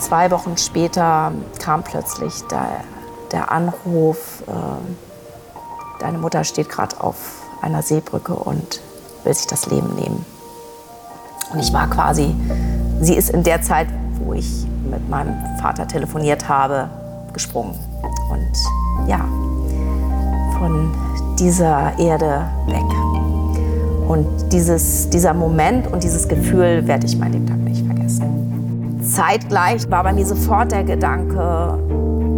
zwei Wochen später kam plötzlich der, der Anruf, äh, deine Mutter steht gerade auf einer Seebrücke und will sich das Leben nehmen. Und ich war quasi, sie ist in der Zeit, wo ich mit meinem Vater telefoniert habe, gesprungen. Und ja, von dieser Erde weg. Und dieses, dieser Moment und dieses Gefühl werde ich mein nicht vergessen. Zeitgleich war bei mir sofort der Gedanke,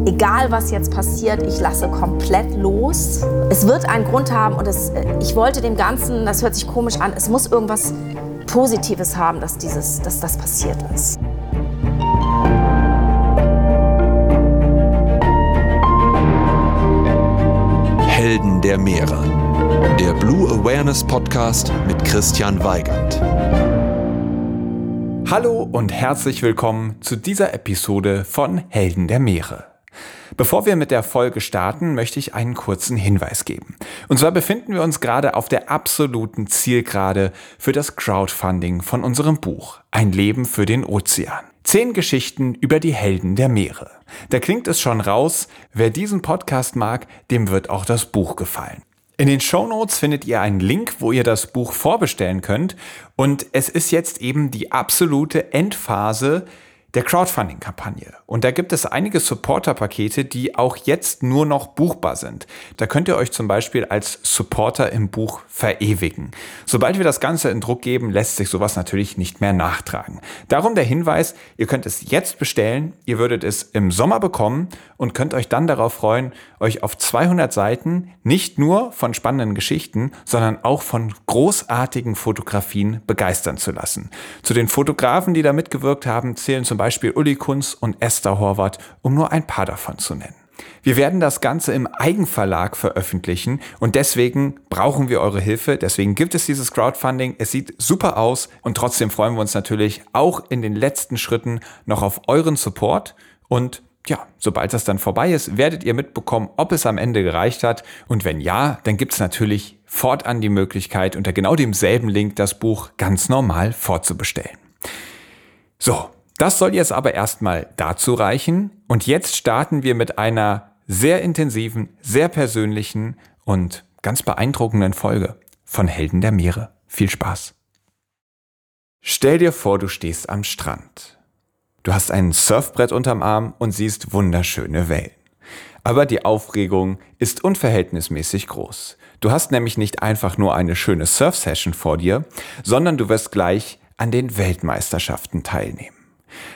egal was jetzt passiert, ich lasse komplett los. Es wird einen Grund haben und es, ich wollte dem Ganzen, das hört sich komisch an, es muss irgendwas Positives haben, dass, dieses, dass das passiert ist. Helden der Meere. Der Blue Awareness Podcast mit Christian Weigand. Hallo und herzlich willkommen zu dieser Episode von Helden der Meere. Bevor wir mit der Folge starten, möchte ich einen kurzen Hinweis geben. Und zwar befinden wir uns gerade auf der absoluten Zielgerade für das Crowdfunding von unserem Buch Ein Leben für den Ozean. Zehn Geschichten über die Helden der Meere. Da klingt es schon raus, wer diesen Podcast mag, dem wird auch das Buch gefallen. In den Show Notes findet ihr einen Link, wo ihr das Buch vorbestellen könnt. Und es ist jetzt eben die absolute Endphase der Crowdfunding-Kampagne. Und da gibt es einige Supporter-Pakete, die auch jetzt nur noch buchbar sind. Da könnt ihr euch zum Beispiel als Supporter im Buch verewigen. Sobald wir das Ganze in Druck geben, lässt sich sowas natürlich nicht mehr nachtragen. Darum der Hinweis, ihr könnt es jetzt bestellen, ihr würdet es im Sommer bekommen und könnt euch dann darauf freuen, euch auf 200 Seiten nicht nur von spannenden Geschichten, sondern auch von großartigen Fotografien begeistern zu lassen. Zu den Fotografen, die da mitgewirkt haben, zählen zum Beispiel Uli Kunz und Esther Horvath, um nur ein paar davon zu nennen. Wir werden das Ganze im Eigenverlag veröffentlichen und deswegen brauchen wir eure Hilfe. Deswegen gibt es dieses Crowdfunding. Es sieht super aus und trotzdem freuen wir uns natürlich auch in den letzten Schritten noch auf euren Support und ja, sobald das dann vorbei ist, werdet ihr mitbekommen, ob es am Ende gereicht hat. Und wenn ja, dann gibt es natürlich fortan die Möglichkeit, unter genau demselben Link das Buch ganz normal vorzubestellen. So, das soll jetzt aber erstmal dazu reichen. Und jetzt starten wir mit einer sehr intensiven, sehr persönlichen und ganz beeindruckenden Folge von Helden der Meere. Viel Spaß. Stell dir vor, du stehst am Strand. Du hast ein Surfbrett unterm Arm und siehst wunderschöne Wellen. Aber die Aufregung ist unverhältnismäßig groß. Du hast nämlich nicht einfach nur eine schöne Surf-Session vor dir, sondern du wirst gleich an den Weltmeisterschaften teilnehmen.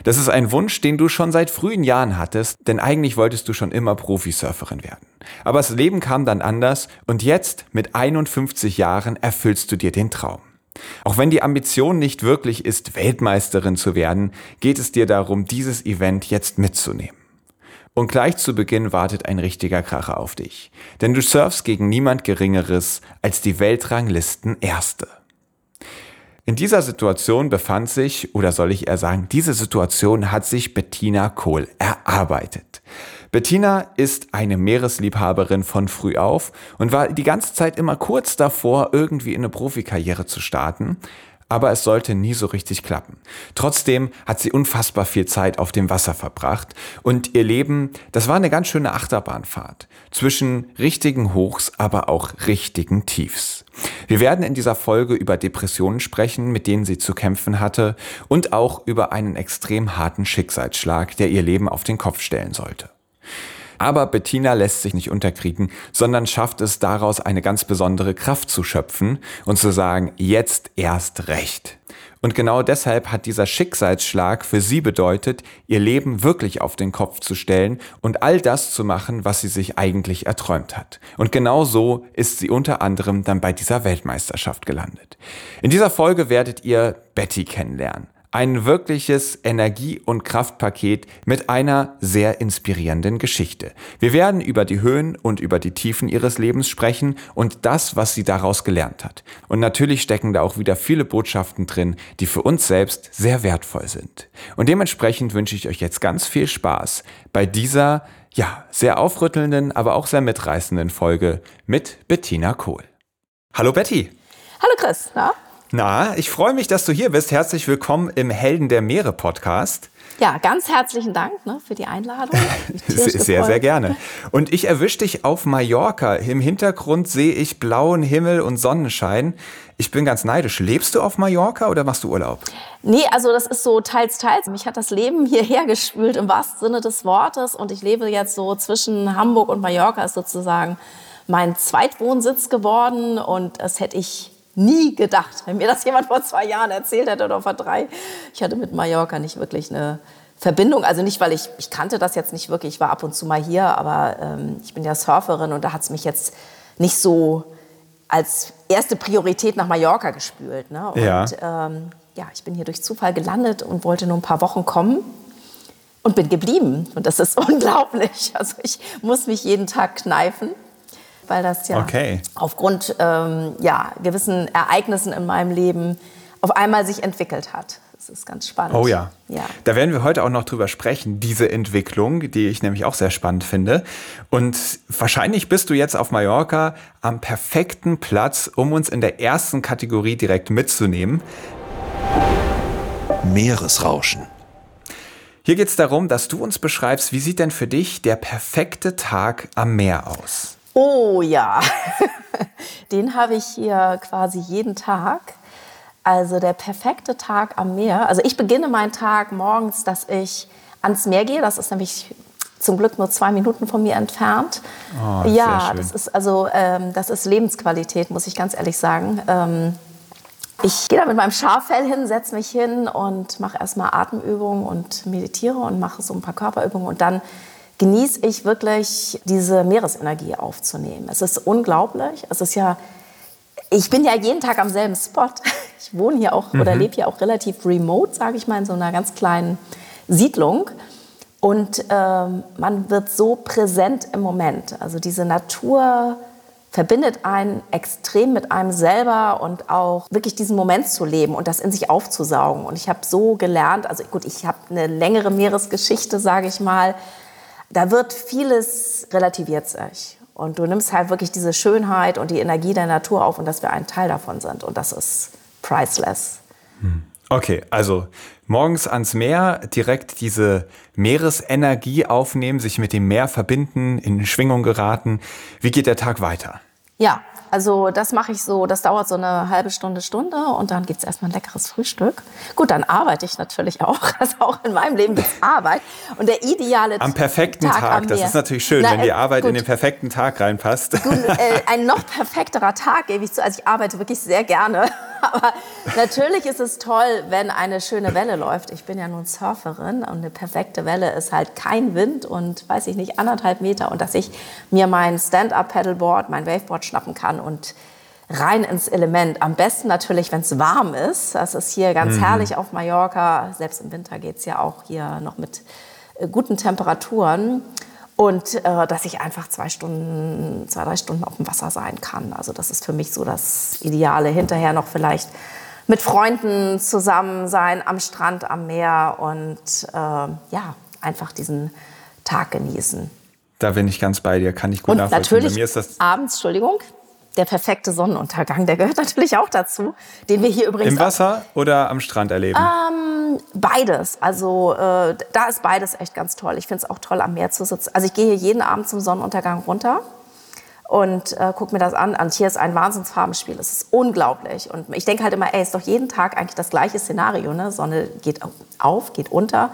Das ist ein Wunsch, den du schon seit frühen Jahren hattest, denn eigentlich wolltest du schon immer Profisurferin werden. Aber das Leben kam dann anders und jetzt, mit 51 Jahren, erfüllst du dir den Traum. Auch wenn die Ambition nicht wirklich ist, Weltmeisterin zu werden, geht es dir darum, dieses Event jetzt mitzunehmen. Und gleich zu Beginn wartet ein richtiger Kracher auf dich. Denn du surfst gegen niemand Geringeres als die Weltranglisten Erste. In dieser Situation befand sich, oder soll ich eher sagen, diese Situation hat sich Bettina Kohl erarbeitet. Bettina ist eine Meeresliebhaberin von früh auf und war die ganze Zeit immer kurz davor, irgendwie in eine Profikarriere zu starten aber es sollte nie so richtig klappen. Trotzdem hat sie unfassbar viel Zeit auf dem Wasser verbracht und ihr Leben, das war eine ganz schöne Achterbahnfahrt zwischen richtigen Hochs, aber auch richtigen Tiefs. Wir werden in dieser Folge über Depressionen sprechen, mit denen sie zu kämpfen hatte und auch über einen extrem harten Schicksalsschlag, der ihr Leben auf den Kopf stellen sollte. Aber Bettina lässt sich nicht unterkriegen, sondern schafft es daraus eine ganz besondere Kraft zu schöpfen und zu sagen, jetzt erst recht. Und genau deshalb hat dieser Schicksalsschlag für sie bedeutet, ihr Leben wirklich auf den Kopf zu stellen und all das zu machen, was sie sich eigentlich erträumt hat. Und genau so ist sie unter anderem dann bei dieser Weltmeisterschaft gelandet. In dieser Folge werdet ihr Betty kennenlernen. Ein wirkliches Energie- und Kraftpaket mit einer sehr inspirierenden Geschichte. Wir werden über die Höhen und über die Tiefen ihres Lebens sprechen und das, was sie daraus gelernt hat. Und natürlich stecken da auch wieder viele Botschaften drin, die für uns selbst sehr wertvoll sind. Und dementsprechend wünsche ich euch jetzt ganz viel Spaß bei dieser, ja, sehr aufrüttelnden, aber auch sehr mitreißenden Folge mit Bettina Kohl. Hallo Betty. Hallo Chris, na? Na, ich freue mich, dass du hier bist. Herzlich willkommen im Helden der Meere Podcast. Ja, ganz herzlichen Dank ne, für die Einladung. sehr, sehr gerne. Und ich erwische dich auf Mallorca. Im Hintergrund sehe ich blauen Himmel und Sonnenschein. Ich bin ganz neidisch. Lebst du auf Mallorca oder machst du Urlaub? Nee, also das ist so teils, teils. Mich hat das Leben hierher gespült im wahrsten Sinne des Wortes. Und ich lebe jetzt so zwischen Hamburg und Mallorca, ist sozusagen mein Zweitwohnsitz geworden. Und das hätte ich nie gedacht, wenn mir das jemand vor zwei Jahren erzählt hätte oder vor drei. Ich hatte mit Mallorca nicht wirklich eine Verbindung. Also nicht, weil ich, ich kannte das jetzt nicht wirklich, ich war ab und zu mal hier, aber ähm, ich bin ja Surferin und da hat es mich jetzt nicht so als erste Priorität nach Mallorca gespült. Ne? Und ja. Ähm, ja, ich bin hier durch Zufall gelandet und wollte nur ein paar Wochen kommen und bin geblieben. Und das ist unglaublich. Also ich muss mich jeden Tag kneifen weil das ja okay. aufgrund ähm, ja, gewissen Ereignissen in meinem Leben auf einmal sich entwickelt hat. Das ist ganz spannend. Oh ja. ja. Da werden wir heute auch noch drüber sprechen, diese Entwicklung, die ich nämlich auch sehr spannend finde. Und wahrscheinlich bist du jetzt auf Mallorca am perfekten Platz, um uns in der ersten Kategorie direkt mitzunehmen. Meeresrauschen. Hier geht es darum, dass du uns beschreibst, wie sieht denn für dich der perfekte Tag am Meer aus? Oh ja, den habe ich hier quasi jeden Tag. Also der perfekte Tag am Meer. Also ich beginne meinen Tag morgens, dass ich ans Meer gehe. Das ist nämlich zum Glück nur zwei Minuten von mir entfernt. Oh, ja, das ist also ähm, das ist Lebensqualität, muss ich ganz ehrlich sagen. Ähm, ich gehe da mit meinem Schaffell hin, setze mich hin und mache erstmal Atemübungen und meditiere und mache so ein paar Körperübungen und dann genieße ich wirklich, diese Meeresenergie aufzunehmen. Es ist unglaublich. Es ist ja, ich bin ja jeden Tag am selben Spot. Ich wohne hier auch mhm. oder lebe hier auch relativ remote, sage ich mal, in so einer ganz kleinen Siedlung. Und ähm, man wird so präsent im Moment. Also diese Natur verbindet einen extrem mit einem selber und auch wirklich diesen Moment zu leben und das in sich aufzusaugen. Und ich habe so gelernt, also gut, ich habe eine längere Meeresgeschichte, sage ich mal, da wird vieles relativiert sich. Und du nimmst halt wirklich diese Schönheit und die Energie der Natur auf und dass wir ein Teil davon sind. Und das ist priceless. Hm. Okay, also morgens ans Meer, direkt diese Meeresenergie aufnehmen, sich mit dem Meer verbinden, in Schwingung geraten. Wie geht der Tag weiter? Ja, also das mache ich so, das dauert so eine halbe Stunde, Stunde und dann gibt es erstmal ein leckeres Frühstück. Gut, dann arbeite ich natürlich auch. Also auch in meinem Leben gibt es Arbeit. Und der ideale Am perfekten Tag, Tag das ist natürlich schön, Na, wenn die äh, Arbeit gut. in den perfekten Tag reinpasst. Gut, äh, ein noch perfekterer Tag gebe ich zu. Also ich arbeite wirklich sehr gerne. Aber natürlich ist es toll, wenn eine schöne Welle läuft. Ich bin ja nun Surferin und eine perfekte Welle ist halt kein Wind und, weiß ich nicht, anderthalb Meter und dass ich mir mein Stand-Up-Paddleboard, mein Waveboard schnappen kann und rein ins Element. Am besten natürlich, wenn es warm ist. Das ist hier ganz mhm. herrlich auf Mallorca. Selbst im Winter geht es ja auch hier noch mit äh, guten Temperaturen. Und äh, dass ich einfach zwei Stunden, zwei, drei Stunden auf dem Wasser sein kann. Also das ist für mich so das Ideale. Hinterher noch vielleicht mit Freunden zusammen sein am Strand, am Meer und äh, ja, einfach diesen Tag genießen. Da bin ich ganz bei dir, kann ich gut und nachvollziehen. Natürlich abends, Entschuldigung, der perfekte Sonnenuntergang, der gehört natürlich auch dazu, den wir hier übrigens im Wasser oder am Strand erleben. Ähm, beides, also äh, da ist beides echt ganz toll. Ich finde es auch toll, am Meer zu sitzen. Also ich gehe hier jeden Abend zum Sonnenuntergang runter und äh, gucke mir das an. Und hier ist ein Wahnsinnsfarbenspiel. Es ist unglaublich. Und ich denke halt immer, ey, ist doch jeden Tag eigentlich das gleiche Szenario. Ne? Sonne geht auf, geht unter.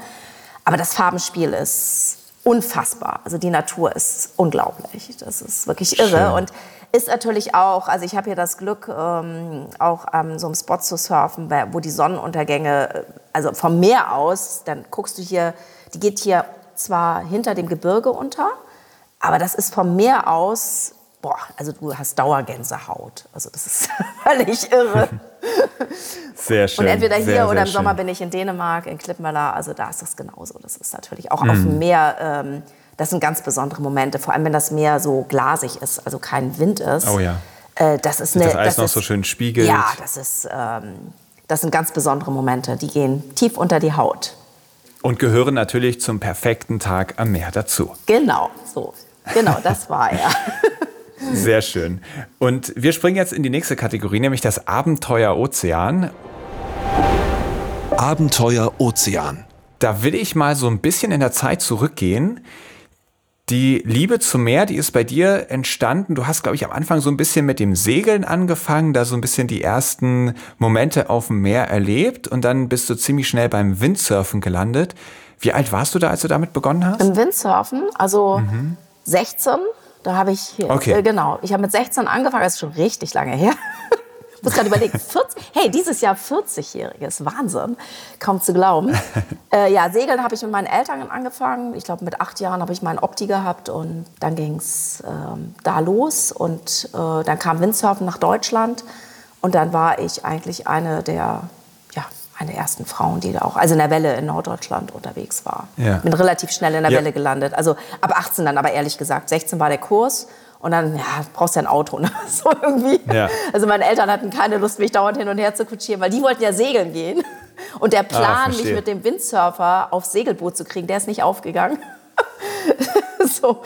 Aber das Farbenspiel ist unfassbar. Also die Natur ist unglaublich. Das ist wirklich irre. Schön. Und ist natürlich auch, also ich habe hier das Glück, ähm, auch an ähm, so einem Spot zu surfen, wo die Sonnenuntergänge, äh, also vom Meer aus, dann guckst du hier, die geht hier zwar hinter dem Gebirge unter, aber das ist vom Meer aus, boah, also du hast Dauergänsehaut. Also das ist völlig irre. Sehr schön. Und entweder hier sehr, oder im schön. Sommer bin ich in Dänemark, in Klippmöller, also da ist das genauso. Das ist natürlich auch mhm. auf dem Meer. Ähm, das sind ganz besondere Momente, vor allem wenn das Meer so glasig ist, also kein Wind ist. Oh ja. Äh, das ist eine, das Eis das noch ist, so schön spiegelt. Ja, das ist, ähm, das sind ganz besondere Momente, die gehen tief unter die Haut. Und gehören natürlich zum perfekten Tag am Meer dazu. Genau, so. Genau, das war er. Sehr schön. Und wir springen jetzt in die nächste Kategorie, nämlich das Abenteuer Ozean. Abenteuer Ozean. Da will ich mal so ein bisschen in der Zeit zurückgehen. Die Liebe zum Meer, die ist bei dir entstanden. Du hast, glaube ich, am Anfang so ein bisschen mit dem Segeln angefangen, da so ein bisschen die ersten Momente auf dem Meer erlebt und dann bist du ziemlich schnell beim Windsurfen gelandet. Wie alt warst du da, als du damit begonnen hast? Im Windsurfen, also mhm. 16. Da habe ich, okay. äh, genau, ich habe mit 16 angefangen, das ist schon richtig lange her. Ich muss gerade überlegen, 40, hey, dieses Jahr 40-jähriges, Wahnsinn, kaum zu glauben. Äh, ja, Segeln habe ich mit meinen Eltern angefangen. Ich glaube, mit acht Jahren habe ich meinen Opti gehabt und dann ging es ähm, da los und äh, dann kam Windsurfen nach Deutschland und dann war ich eigentlich eine der eine der ersten Frauen, die da auch, also in der Welle in Norddeutschland unterwegs war. Ja. Bin relativ schnell in der ja. Welle gelandet. Also ab 18 dann, aber ehrlich gesagt, 16 war der Kurs. Und dann, ja, brauchst du ja ein Auto, ne? so irgendwie. Ja. Also meine Eltern hatten keine Lust, mich dauernd hin und her zu kutschieren, weil die wollten ja segeln gehen. Und der Ah, Plan, mich verstehe. mit dem Windsurfer aufs Segelboot zu kriegen, der ist nicht aufgegangen. so.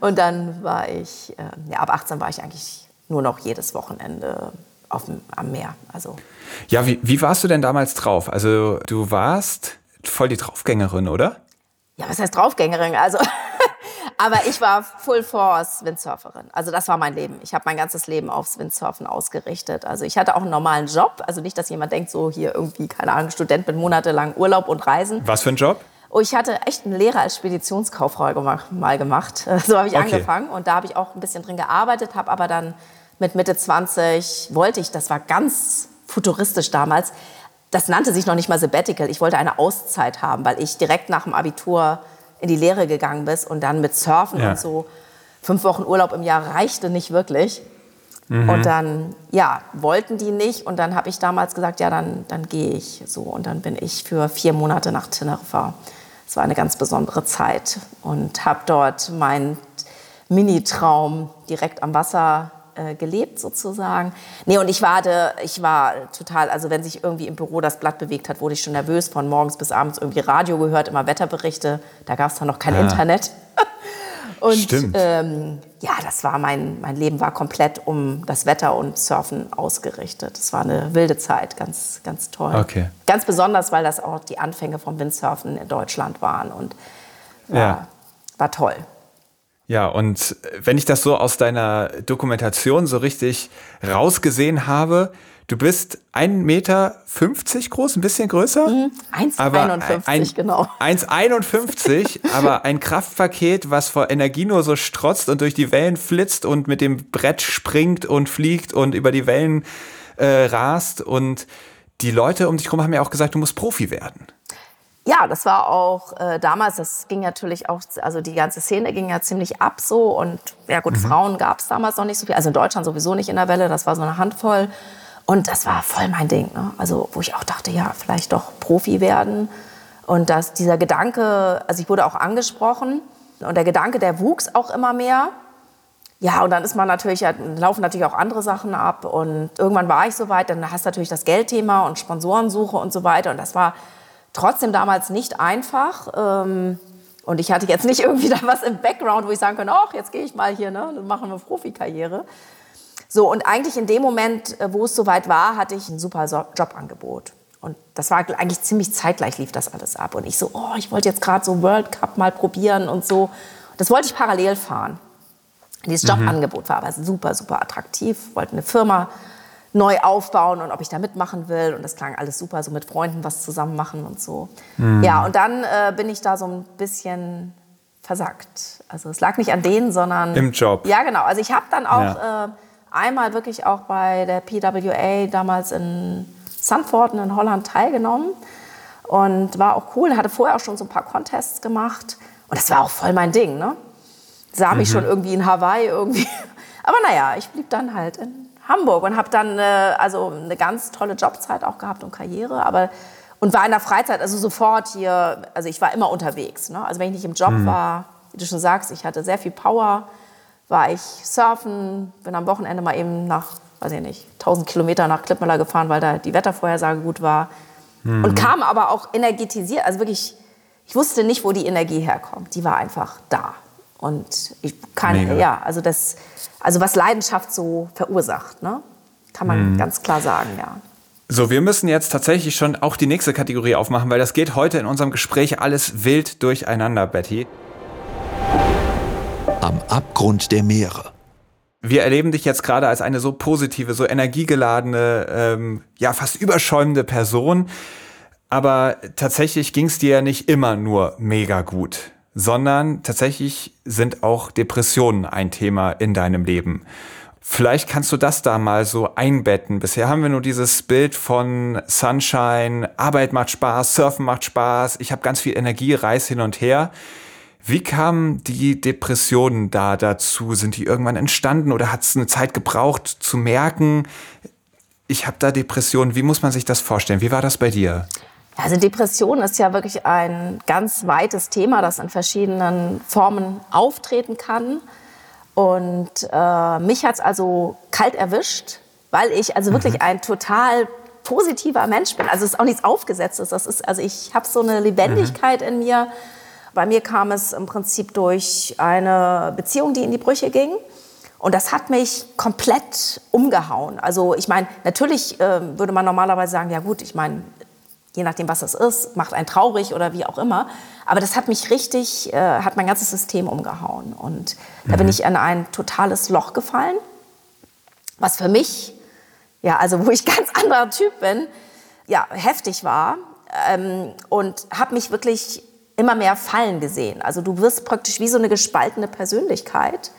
Und dann war ich, äh, ja, ab 18 war ich eigentlich nur noch jedes Wochenende auf dem, am Meer. Also Ja, wie, wie warst du denn damals drauf? Also du warst voll die Draufgängerin, oder? Ja, was heißt Draufgängerin? Also, aber ich war Full Force Windsurferin. Also das war mein Leben. Ich habe mein ganzes Leben aufs Windsurfen ausgerichtet. Also ich hatte auch einen normalen Job. Also nicht, dass jemand denkt, so hier irgendwie, keine Ahnung, Student mit monatelang Urlaub und Reisen. Was für ein Job? Oh, ich hatte echt einen Lehrer als Speditionskauffrau gemacht, mal gemacht. So habe ich Okay. angefangen und da habe ich auch ein bisschen drin gearbeitet, habe aber dann mit Mitte 20 wollte ich, das war ganz futuristisch damals, das nannte sich noch nicht mal Sabbatical. Ich wollte eine Auszeit haben, weil ich direkt nach dem Abitur in die Lehre gegangen bin und dann mit Surfen Ja. und so fünf Wochen Urlaub im Jahr reichte nicht wirklich. Mhm. Und dann, ja, wollten die nicht. Und dann habe ich damals gesagt, ja, dann, dann gehe ich so. Und dann bin ich für vier Monate nach Teneriffa. Es war eine ganz besondere Zeit und habe dort meinen Mini-Traum direkt am Wasser äh, gelebt sozusagen. Nee, und ich war, de, ich war total, also wenn sich irgendwie im Büro das Blatt bewegt hat, wurde ich schon nervös, von morgens bis abends irgendwie Radio gehört, immer Wetterberichte. Da gab es dann noch kein Ah. Internet. Und Stimmt. Ähm, ja, das war mein, mein Leben war komplett um das Wetter und Surfen ausgerichtet. Es war eine wilde Zeit, ganz, ganz toll. Okay. Ganz besonders, weil das auch die Anfänge vom Windsurfen in Deutschland waren und war, Ja. war toll. Ja, und wenn ich das so aus deiner Dokumentation so richtig rausgesehen habe, du bist 1,50 Meter groß, ein bisschen größer. Mhm. 1,51 genau. 1,51, aber ein Kraftpaket, was vor Energie nur so strotzt und durch die Wellen flitzt und mit dem Brett springt und fliegt und über die Wellen äh, rast. Und die Leute um dich herum haben ja auch gesagt, du musst Profi werden. Ja, das war auch äh, damals, das ging natürlich auch, also die ganze Szene ging ja ziemlich ab so und ja gut, Frauen gab es damals noch nicht so viel, also in Deutschland sowieso nicht in der Welle, das war so eine Handvoll und das war voll mein Ding, ne? also wo ich auch dachte, ja, vielleicht doch Profi werden und dass dieser Gedanke, also ich wurde auch angesprochen und der Gedanke, der wuchs auch immer mehr. Ja, und dann ist man natürlich, laufen natürlich auch andere Sachen ab. Und irgendwann war ich soweit, dann hast du natürlich das Geldthema und Sponsorensuche und so weiter. Und das war trotzdem damals nicht einfach. Ähm, Und ich hatte jetzt nicht irgendwie da was im Background, wo ich sagen könnte, ach, jetzt gehe ich mal hier, ne, dann machen wir Profikarriere. So, und eigentlich in dem Moment, äh, wo es soweit war, hatte ich ein super Jobangebot. Und das war eigentlich ziemlich zeitgleich lief das alles ab. Und ich so, oh, ich wollte jetzt gerade so World Cup mal probieren und so. Das wollte ich parallel fahren. Dieses Jobangebot war aber super, super attraktiv. Wollte eine Firma neu aufbauen und ob ich da mitmachen will. Und das klang alles super, so mit Freunden was zusammen machen und so. Ja, und dann äh, bin ich da so ein bisschen versackt. Also es lag nicht an denen, sondern... Im Job. Ja, genau. Also ich habe dann auch Ja. äh, einmal wirklich auch bei der PWA damals in Sandford in Holland teilgenommen. Und war auch cool. Hatte vorher auch schon so ein paar Contests gemacht. Und das war auch voll mein Ding, ne? Sah mich schon irgendwie in Hawaii irgendwie. Aber naja, ich blieb dann halt in Hamburg und habe dann äh, also eine ganz tolle Jobzeit auch gehabt und Karriere. Aber und war in der Freizeit, also sofort hier, also ich war immer unterwegs. Ne? Also wenn ich nicht im Job war, wie du schon sagst, ich hatte sehr viel Power, war ich surfen, bin am Wochenende mal eben nach, weiß ich nicht, 1000 Kilometer nach Klippmüller gefahren, weil da die Wettervorhersage gut war. Und kam aber auch energetisiert, also wirklich, ich wusste nicht, wo die Energie herkommt. Die war einfach da. Und ich kann, Mega. ja, also das, also was Leidenschaft so verursacht, ne? Kann man mhm. ganz klar sagen, ja. So, wir müssen jetzt tatsächlich schon auch die nächste Kategorie aufmachen, weil das geht heute in unserem Gespräch alles wild durcheinander, Betty. Am Abgrund der Meere. Wir erleben dich jetzt gerade als eine so positive, so energiegeladene, ähm, ja fast überschäumende Person. Aber tatsächlich ging es dir ja nicht immer nur mega gut, sondern tatsächlich sind auch Depressionen ein Thema in deinem Leben. Vielleicht kannst du das da mal so einbetten. Bisher haben wir nur dieses Bild von Sunshine, Arbeit macht Spaß, Surfen macht Spaß, ich habe ganz viel Energie, reiß hin und her. Wie kamen die Depressionen da dazu? Sind die irgendwann entstanden oder hat es eine Zeit gebraucht zu merken, ich habe da Depressionen? Wie muss man sich das vorstellen? Wie war das bei dir? Also Depression ist ja wirklich ein ganz weites Thema, das in verschiedenen Formen auftreten kann. Und äh, mich hat es also kalt erwischt, weil ich also wirklich mhm. ein total positiver Mensch bin. Also es ist auch nichts Aufgesetztes. Das ist, also ich habe so eine Lebendigkeit mhm. in mir. Bei mir kam es im Prinzip durch eine Beziehung, die in die Brüche ging. Und das hat mich komplett umgehauen. Also ich meine, natürlich äh, würde man normalerweise sagen, ja gut, ich meine, je nachdem, was es ist, macht einen traurig oder wie auch immer. Aber das hat mich richtig, äh, hat mein ganzes System umgehauen. Und mhm. da bin mhm. ich in ein totales Loch gefallen, was für mich, ja, also wo ich ganz anderer Typ bin, ja, heftig war. Ähm, und habe mich wirklich immer mehr fallen gesehen. Also du wirst praktisch wie so eine gespaltene Persönlichkeit.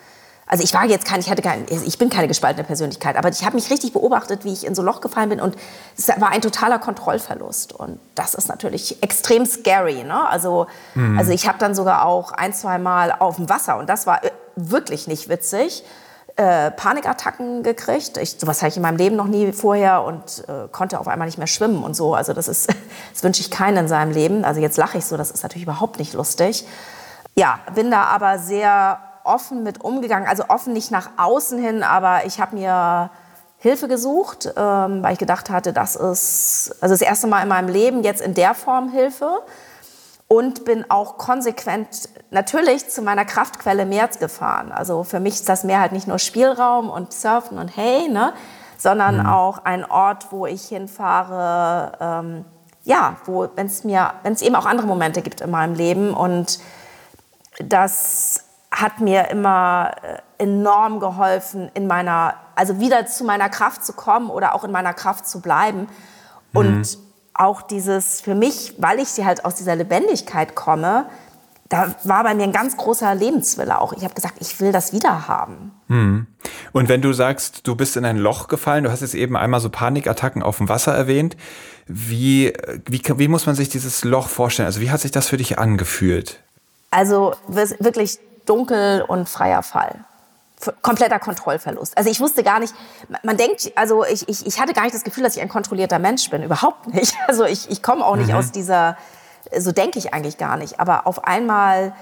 Also ich war jetzt kein, ich hatte kein, ich bin keine gespaltene Persönlichkeit, aber ich habe mich richtig beobachtet, wie ich in so ein Loch gefallen bin und es war ein totaler Kontrollverlust und das ist natürlich extrem scary. Ne? Also, mhm. also ich habe dann sogar auch ein, zwei Mal auf dem Wasser und das war äh, wirklich nicht witzig. Äh, Panikattacken gekriegt. Ich, sowas habe ich in meinem Leben noch nie vorher und äh, konnte auf einmal nicht mehr schwimmen und so. Also das ist, das wünsche ich keinen in seinem Leben. Also jetzt lache ich so, das ist natürlich überhaupt nicht lustig. Ja, bin da aber sehr offen mit umgegangen. Also offen nicht nach außen hin, aber ich habe mir Hilfe gesucht, ähm, weil ich gedacht hatte, das ist also das erste Mal in meinem Leben jetzt in der Form Hilfe und bin auch konsequent natürlich zu meiner Kraftquelle Meer gefahren. Also für mich ist das Meer halt nicht nur Spielraum und Surfen und Hey, ne, sondern mhm. auch ein Ort, wo ich hinfahre, ähm, ja, wo wenn es mir, wenn es eben auch andere Momente gibt in meinem Leben und das hat mir immer äh, enorm geholfen, in meiner, also wieder zu meiner Kraft zu kommen oder auch in meiner Kraft zu bleiben. Und mhm. auch dieses, für mich, weil ich sie halt aus dieser Lebendigkeit komme, da war bei mir ein ganz großer Lebenswille auch. Ich habe gesagt, ich will das wieder haben. Mhm. Und wenn du sagst, du bist in ein Loch gefallen, du hast jetzt eben einmal so Panikattacken auf dem Wasser erwähnt. Wie, wie, wie muss man sich dieses Loch vorstellen? Also wie hat sich das für dich angefühlt? Also wirklich dunkel und freier Fall. Kompletter Kontrollverlust. Also ich wusste gar nicht, man denkt, also ich, ich, ich hatte gar nicht das Gefühl, dass ich ein kontrollierter Mensch bin. Überhaupt nicht. Also ich, ich komme auch nicht mhm. aus dieser, so denke ich eigentlich gar nicht. Aber auf einmal,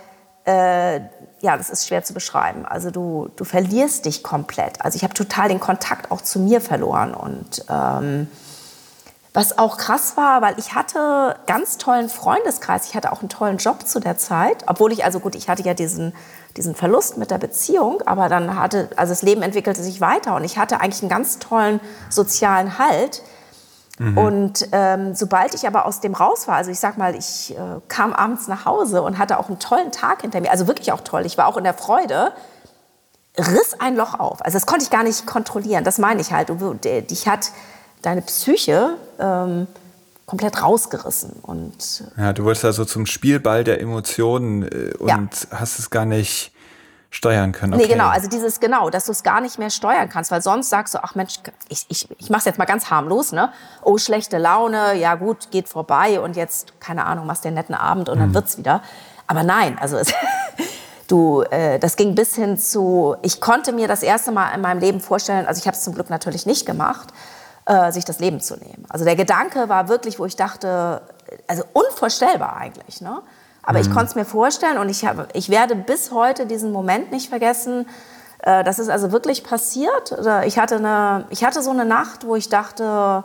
äh, ja, das ist schwer zu beschreiben. Also du, du verlierst dich komplett. Also ich habe total den Kontakt auch zu mir verloren und ähm, was auch krass war, weil ich hatte ganz tollen Freundeskreis. Ich hatte auch einen tollen Job zu der Zeit. Obwohl ich, also gut, ich hatte ja diesen, diesen Verlust mit der Beziehung, aber dann hatte, also das Leben entwickelte sich weiter und ich hatte eigentlich einen ganz tollen sozialen Halt. Mhm. Und ähm, sobald ich aber aus dem raus war, also ich sag mal, ich äh, kam abends nach Hause und hatte auch einen tollen Tag hinter mir, also wirklich auch toll. Ich war auch in der Freude, riss ein Loch auf. Also das konnte ich gar nicht kontrollieren. Das meine ich halt. Du, dich hat deine Psyche ähm, komplett rausgerissen. Und, ja, du wurdest also zum Spielball der Emotionen äh, und ja. hast es gar nicht steuern können. Okay. Nee, genau, also dieses genau, dass du es gar nicht mehr steuern kannst, weil sonst sagst du, ach Mensch, ich, ich, ich mach's jetzt mal ganz harmlos, ne? Oh, schlechte Laune, ja gut, geht vorbei und jetzt, keine Ahnung, machst den netten Abend und mhm. dann wird's wieder. Aber nein, also es, du, äh, das ging bis hin zu, ich konnte mir das erste Mal in meinem Leben vorstellen, also ich habe es zum Glück natürlich nicht gemacht, äh, sich das Leben zu nehmen. Also der Gedanke war wirklich, wo ich dachte, also unvorstellbar eigentlich. Ne? Aber mhm. ich konnte es mir vorstellen und ich, hab, ich werde bis heute diesen Moment nicht vergessen. Äh, das ist also wirklich passiert. Ich hatte, eine, ich hatte so eine Nacht, wo ich dachte,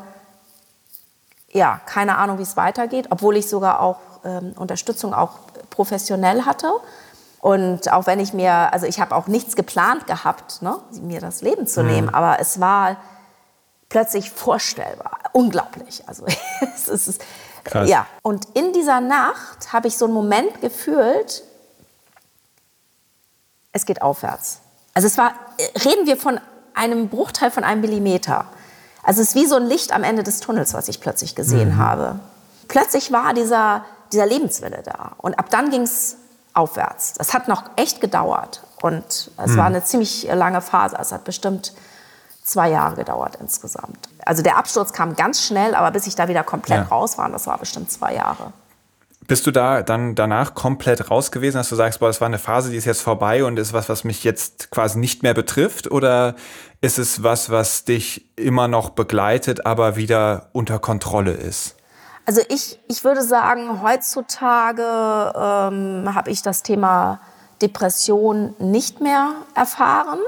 ja, keine Ahnung, wie es weitergeht, obwohl ich sogar auch ähm, Unterstützung auch professionell hatte. Und auch wenn ich mir, also ich habe auch nichts geplant gehabt, ne, mir das Leben zu nehmen, aber es war plötzlich vorstellbar. Unglaublich. Also es ist, Krass. ja. Und in dieser Nacht habe ich so einen Moment gefühlt, es geht aufwärts. Also es war, reden wir von einem Bruchteil von einem Millimeter. Also es ist wie so ein Licht am Ende des Tunnels, was ich plötzlich gesehen habe. Plötzlich war dieser, dieser Lebenswille da. Und ab dann ging es aufwärts. Das hat noch echt gedauert. Und es war eine ziemlich lange Phase. Es hat bestimmt zwei Jahre gedauert insgesamt. Also der Absturz kam ganz schnell, aber bis ich da wieder komplett Ja. raus war, das war bestimmt zwei Jahre. Bist du da dann danach komplett raus gewesen, dass du sagst, boah, das war eine Phase, die ist jetzt vorbei und ist was, was mich jetzt quasi nicht mehr betrifft? Oder ist es was, was dich immer noch begleitet, aber wieder unter Kontrolle ist? Also ich, ich würde sagen, heutzutage ähm, habe ich das Thema Depression nicht mehr erfahren.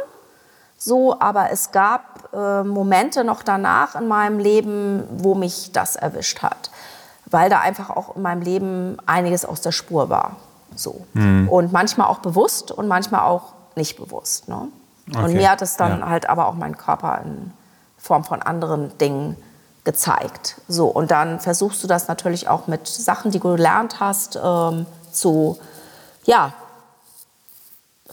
So, aber es gab äh, Momente noch danach in meinem Leben, wo mich das erwischt hat, weil da einfach auch in meinem Leben einiges aus der Spur war. So. Und manchmal auch bewusst und manchmal auch nicht bewusst. Ne? Okay, Und mir hat es dann ja. halt aber auch mein Körper in Form von anderen Dingen gezeigt. So, und dann versuchst du das natürlich auch mit Sachen, die du gelernt hast, ähm, zu, ja,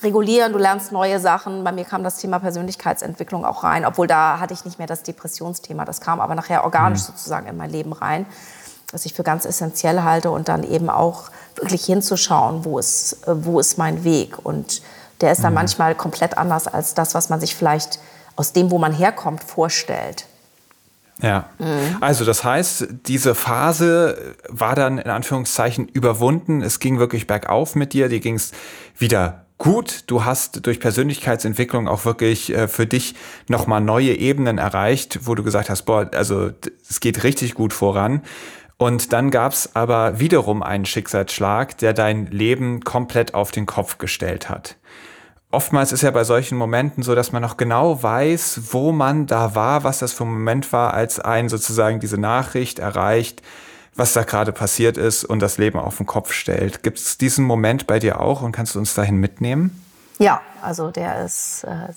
regulieren, du lernst neue Sachen. Bei mir kam das Thema Persönlichkeitsentwicklung auch rein, obwohl da hatte ich nicht mehr das Depressionsthema. Das kam aber nachher organisch sozusagen in mein Leben rein, was ich für ganz essentiell halte und dann eben auch wirklich hinzuschauen, wo ist, wo ist mein Weg. Und der ist dann manchmal komplett anders als das, was man sich vielleicht aus dem, wo man herkommt, vorstellt. Ja. Also das heißt, diese Phase war dann in Anführungszeichen überwunden. Es ging wirklich bergauf mit dir. Dir ging es wieder gut. Du hast durch Persönlichkeitsentwicklung auch wirklich äh, für dich nochmal neue Ebenen erreicht, wo du gesagt hast, boah, also es geht richtig gut voran. Und dann gab es aber wiederum einen Schicksalsschlag, der dein Leben komplett auf den Kopf gestellt hat oftmals ist ja bei solchen Momenten so, dass man noch genau weiß, wo man da war, was das für ein Moment war, als einen sozusagen diese Nachricht erreicht, was da gerade passiert ist und das Leben auf den Kopf stellt. Gibt es diesen Moment bei dir auch und kannst du uns dahin mitnehmen? Ja, also der ist äh,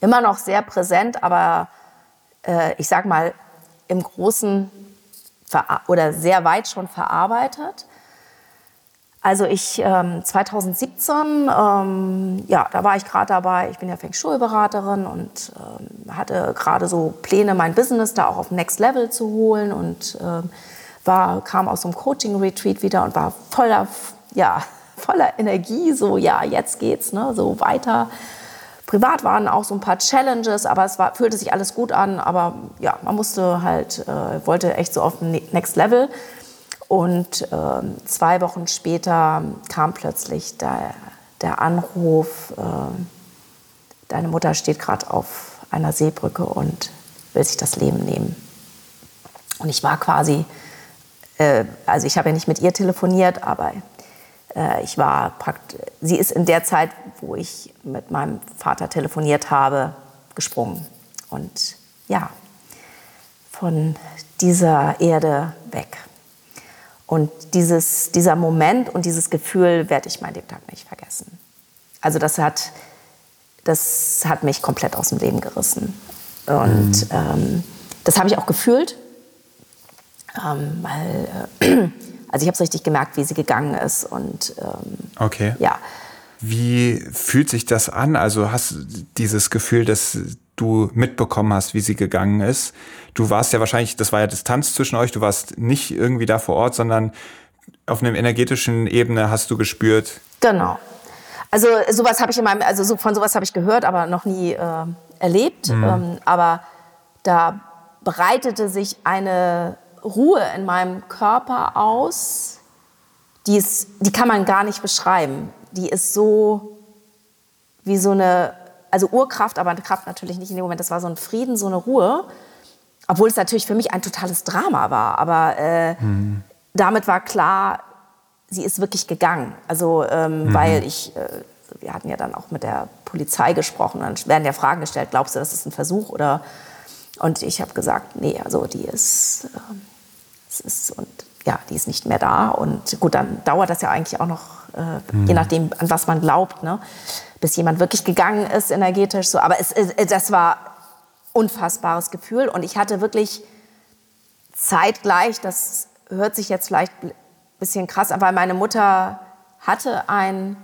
immer noch sehr präsent, aber äh, ich sag mal im Großen oder sehr weit schon verarbeitet. Also ich ähm, 2017, ähm, ja, da war ich gerade dabei. Ich bin ja Feng Shui-Beraterin und ähm, hatte gerade so Pläne, mein Business da auch auf Next Level zu holen und ähm, war kam aus so einem Coaching-Retreat wieder und war voller, ja, voller Energie. So, ja, jetzt geht's, ne, so weiter. Privat waren auch so ein paar Challenges, aber es war, fühlte sich alles gut an. Aber ja, man musste halt, äh, wollte echt so auf den Next Level. Und ähm, zwei Wochen später kam plötzlich der, der Anruf, äh, deine Mutter steht gerade auf einer Seebrücke und will sich das Leben nehmen. Und ich war quasi, äh, also ich habe ja nicht mit ihr telefoniert, aber äh, ich war praktisch, sie ist in der Zeit, wo ich mit meinem Vater telefoniert habe, gesprungen. Und ja, von dieser Erde weg. Und dieses, dieser Moment und dieses Gefühl werde ich mein Lebtag nicht vergessen. Also das hat, das hat mich komplett aus dem Leben gerissen. Und ähm, das habe ich auch gefühlt, ähm, weil, äh, also ich habe es richtig gemerkt, wie sie gegangen ist. Und ähm, Okay. ja, Wie fühlt sich das an? Also hast du dieses Gefühl, dass du mitbekommen hast, wie sie gegangen ist? Du warst ja wahrscheinlich, das war ja Distanz zwischen euch, du warst nicht irgendwie da vor Ort, sondern auf einer energetischen Ebene hast du gespürt, Genau. Also sowas habe ich in meinem, also so, von sowas habe ich gehört, aber noch nie äh, erlebt. Ähm, aber da breitete sich eine Ruhe in meinem Körper aus, die, ist, die kann man gar nicht beschreiben. Die ist so wie so eine, also Urkraft, aber eine Kraft natürlich nicht in dem Moment. Das war so ein Frieden, so eine Ruhe. Obwohl es natürlich für mich ein totales Drama war. Aber äh, damit war klar, sie ist wirklich gegangen. Also, ähm, weil ich, äh, wir hatten ja dann auch mit der Polizei gesprochen, dann werden ja Fragen gestellt, glaubst du, das ist ein Versuch oder? Und ich habe gesagt, nee, also die ist, ähm, ist, und ja, die ist nicht mehr da. Und gut, dann dauert das ja eigentlich auch noch, äh, mhm. je nachdem, an was man glaubt, ne? bis jemand wirklich gegangen ist energetisch. So. Aber es, es, das war unfassbares Gefühl. Und ich hatte wirklich zeitgleich, das hört sich jetzt vielleicht ein bisschen krass an, weil meine Mutter hatte ein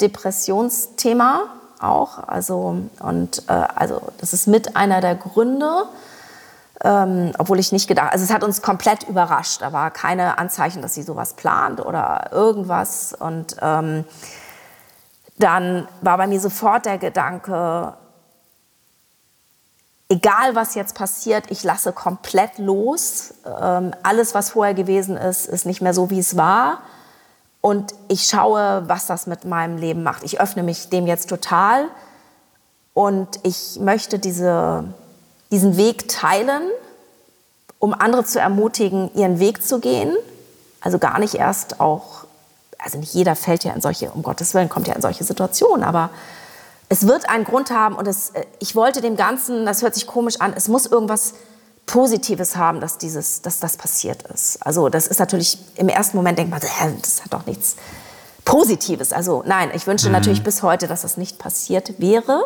Depressionsthema auch. Also, und äh, also das ist mit einer der Gründe, ähm, obwohl ich nicht gedacht, also es hat uns komplett überrascht. Da war keine Anzeichen, dass sie sowas plant oder irgendwas. Und ähm, dann war bei mir sofort der Gedanke, egal was jetzt passiert, ich lasse komplett los. Ähm, alles, was vorher gewesen ist, ist nicht mehr so, wie es war. Und ich schaue, was das mit meinem Leben macht. Ich öffne mich dem jetzt total. Und ich möchte diese, diesen Weg teilen, um andere zu ermutigen, ihren Weg zu gehen. Also gar nicht erst auch, also nicht jeder fällt ja in solche, um Gottes Willen, kommt ja in solche Situationen, aber es wird einen Grund haben und es, äh, ich wollte dem Ganzen, das hört sich komisch an, es muss irgendwas Positives haben, dass, dieses, dass das passiert ist. Also das ist natürlich, im ersten Moment denkt man, das hat doch nichts Positives. Also nein, ich wünsche mhm. natürlich bis heute, dass das nicht passiert wäre.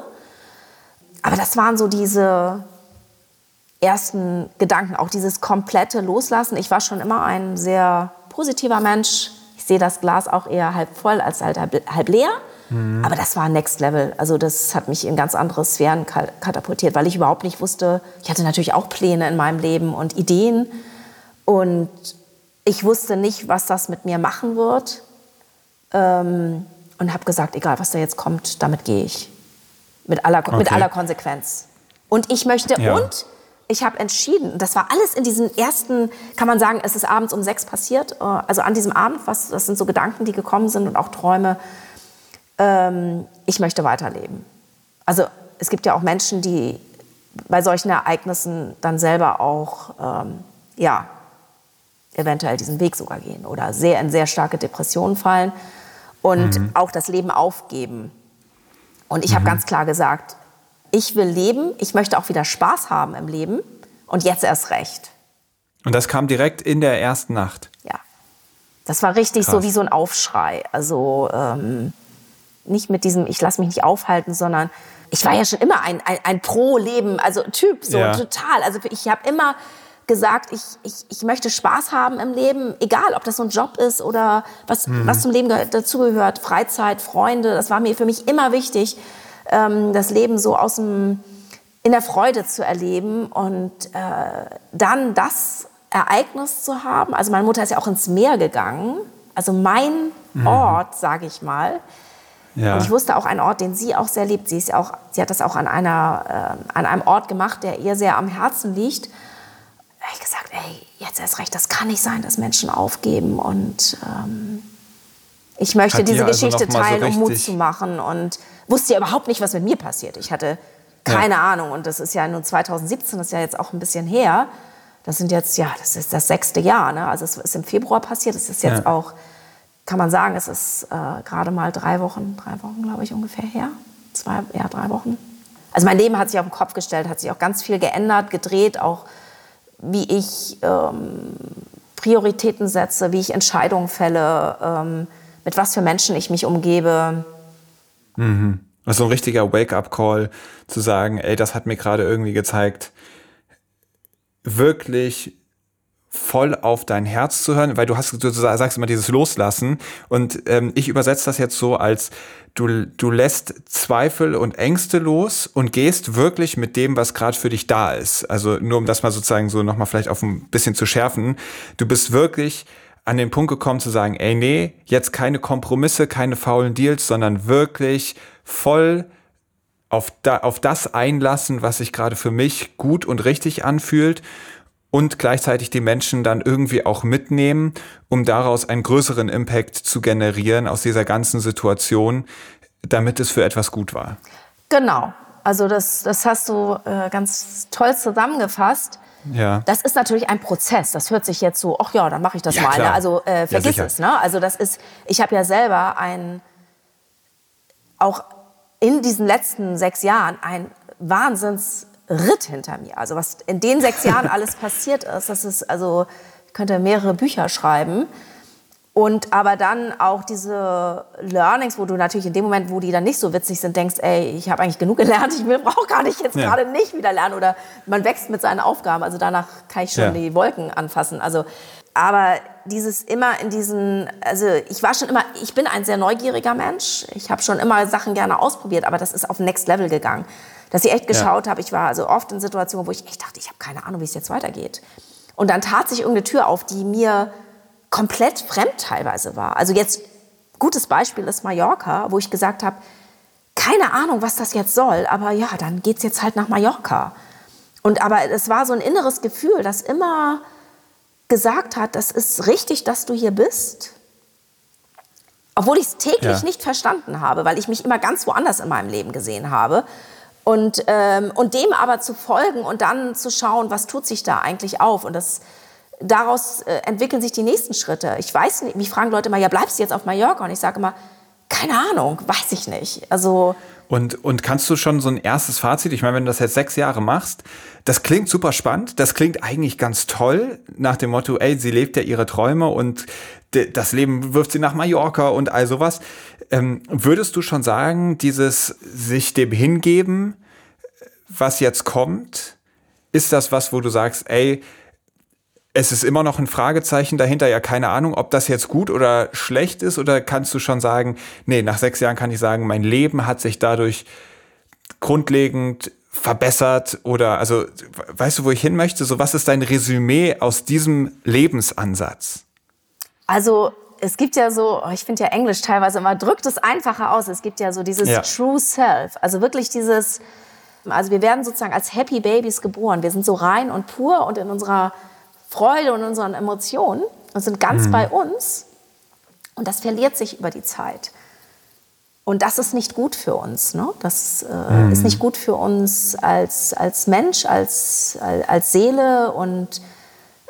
Aber das waren so diese ersten Gedanken, auch dieses komplette Loslassen. Ich war schon immer ein sehr positiver Mensch. Ich sehe das Glas auch eher halb voll als halt halb leer. Mhm. Aber das war Next Level. Also das hat mich in ganz andere Sphären katapultiert, weil ich überhaupt nicht wusste, ich hatte natürlich auch Pläne in meinem Leben und Ideen. Und ich wusste nicht, was das mit mir machen wird. Ähm, und habe gesagt, egal was da jetzt kommt, damit gehe ich. Mit aller, okay. mit aller Konsequenz. Und ich möchte, ja. und ich habe entschieden, das war alles in diesen ersten, kann man sagen, es ist abends um sechs passiert, äh, also an diesem Abend, was, das sind so Gedanken, die gekommen sind und auch Träume, ähm, ich möchte weiterleben. Also es gibt ja auch Menschen, die bei solchen Ereignissen dann selber auch, ähm, ja, eventuell diesen Weg sogar gehen oder sehr in sehr starke Depressionen fallen und mhm. auch das Leben aufgeben. Und ich mhm. habe ganz klar gesagt, ich will leben, ich möchte auch wieder Spaß haben im Leben und jetzt erst recht. Und das kam direkt in der ersten Nacht? Ja. Das war richtig Krass. so wie so ein Aufschrei. Also ähm, nicht mit diesem, ich lasse mich nicht aufhalten, sondern ich war ja schon immer ein, ein, ein Pro-Leben, also Typ, so ja. total. Also ich habe immer gesagt, ich, ich, ich möchte Spaß haben im Leben, egal ob das so ein Job ist oder was, mhm. was zum Leben dazugehört, Freizeit, Freunde, das war mir für mich immer wichtig, ähm, das Leben so aus dem, in der Freude zu erleben und äh, dann das Ereignis zu haben. Also meine Mutter ist ja auch ins Meer gegangen, also mein mhm. Ort, sage ich mal, ja. Und ich wusste auch einen Ort, den sie auch sehr liebt. Sie, ist auch, sie hat das auch an, einer, äh, an einem Ort gemacht, der ihr sehr am Herzen liegt. Da habe ich gesagt, ey, jetzt erst recht, das kann nicht sein, dass Menschen aufgeben. Und ähm, ich möchte hat diese also Geschichte teilen, so um Mut zu machen. Und wusste ja überhaupt nicht, was mit mir passiert. Ich hatte keine ja. Ahnung. Und das ist ja nur 2017, das ist ja jetzt auch ein bisschen her. Das sind jetzt, ja, das ist das sechste Jahr. Ne? Also es ist im Februar passiert. Es ist jetzt ja. auch kann man sagen, es ist äh, gerade mal drei Wochen, drei Wochen, glaube ich, ungefähr her. Zwei, ja, drei Wochen. Also mein Leben hat sich auf den Kopf gestellt, hat sich auch ganz viel geändert, gedreht, auch wie ich ähm, Prioritäten setze, wie ich Entscheidungen fälle, ähm, mit was für Menschen ich mich umgebe. Mhm. Also ein richtiger Wake-up-Call zu sagen, ey, das hat mir gerade irgendwie gezeigt, wirklich voll auf dein Herz zu hören, weil du hast, du sagst immer dieses Loslassen und ähm, ich übersetze das jetzt so als du, du lässt Zweifel und Ängste los und gehst wirklich mit dem, was gerade für dich da ist. Also nur um das mal sozusagen so nochmal vielleicht auf ein bisschen zu schärfen. Du bist wirklich an den Punkt gekommen zu sagen, ey nee, jetzt keine Kompromisse, keine faulen Deals, sondern wirklich voll auf, da, auf das einlassen, was sich gerade für mich gut und richtig anfühlt und gleichzeitig die Menschen dann irgendwie auch mitnehmen, um daraus einen größeren Impact zu generieren aus dieser ganzen Situation, damit es für etwas gut war. Genau. Also das, das hast du äh, ganz toll zusammengefasst. Ja. Das ist natürlich ein Prozess. Das hört sich jetzt so, ach ja, dann mache ich das ja, mal. Ne? Also äh, vergiss ja, es. Ne? Also das ist, ich habe ja selber ein, auch in diesen letzten sechs Jahren ein Wahnsinns Ritt hinter mir. Also was in den sechs Jahren alles passiert ist, das ist also könnte mehrere Bücher schreiben. Und aber dann auch diese Learnings, wo du natürlich in dem Moment, wo die dann nicht so witzig sind, denkst, ey, ich habe eigentlich genug gelernt, ich brauche gar nicht jetzt ja. gerade nicht wieder lernen. Oder man wächst mit seinen Aufgaben. Also danach kann ich schon ja. die Wolken anfassen. Also, aber dieses immer in diesen, also ich war schon immer, ich bin ein sehr neugieriger Mensch. Ich habe schon immer Sachen gerne ausprobiert, aber das ist auf Next Level gegangen. Dass ich echt geschaut ja. habe, ich war also oft in Situationen, wo ich echt dachte, ich habe keine Ahnung, wie es jetzt weitergeht. Und dann tat sich irgendeine Tür auf, die mir komplett fremd teilweise war. Also jetzt, gutes Beispiel ist Mallorca, wo ich gesagt habe, keine Ahnung, was das jetzt soll, aber ja, dann geht es jetzt halt nach Mallorca. Und aber es war so ein inneres Gefühl, das immer gesagt hat, das ist richtig, dass du hier bist. Obwohl ich es täglich ja. nicht verstanden habe, weil ich mich immer ganz woanders in meinem Leben gesehen habe. Und, ähm, und dem aber zu folgen und dann zu schauen, was tut sich da eigentlich auf. Und das daraus äh, entwickeln sich die nächsten Schritte. Ich weiß nicht, mich fragen Leute mal, ja, bleibst du jetzt auf Mallorca? Und ich sage immer, keine Ahnung, weiß ich nicht. Also und, und kannst du schon so ein erstes Fazit, ich meine, wenn du das jetzt sechs Jahre machst, das klingt super spannend, das klingt eigentlich ganz toll, nach dem Motto, ey, sie lebt ja ihre Träume und das Leben wirft sie nach Mallorca und all sowas. Ähm, würdest du schon sagen, dieses sich dem hingeben, was jetzt kommt, ist das was, wo du sagst, ey, es ist immer noch ein Fragezeichen dahinter, ja keine Ahnung, ob das jetzt gut oder schlecht ist oder kannst du schon sagen, nee, nach sechs Jahren kann ich sagen, mein Leben hat sich dadurch grundlegend verbessert oder also weißt du, wo ich hin möchte? So was ist dein Resümee aus diesem Lebensansatz? Also es gibt ja so, oh, ich finde ja Englisch teilweise immer drückt es einfacher aus. Es gibt ja so dieses ja. True Self, also wirklich dieses, also wir werden sozusagen als Happy Babies geboren. Wir sind so rein und pur und in unserer Freude und unseren Emotionen und sind ganz mhm. bei uns. Und das verliert sich über die Zeit. Und das ist nicht gut für uns. Ne? Das äh, mhm. ist nicht gut für uns als, als Mensch, als, als, Seele. Und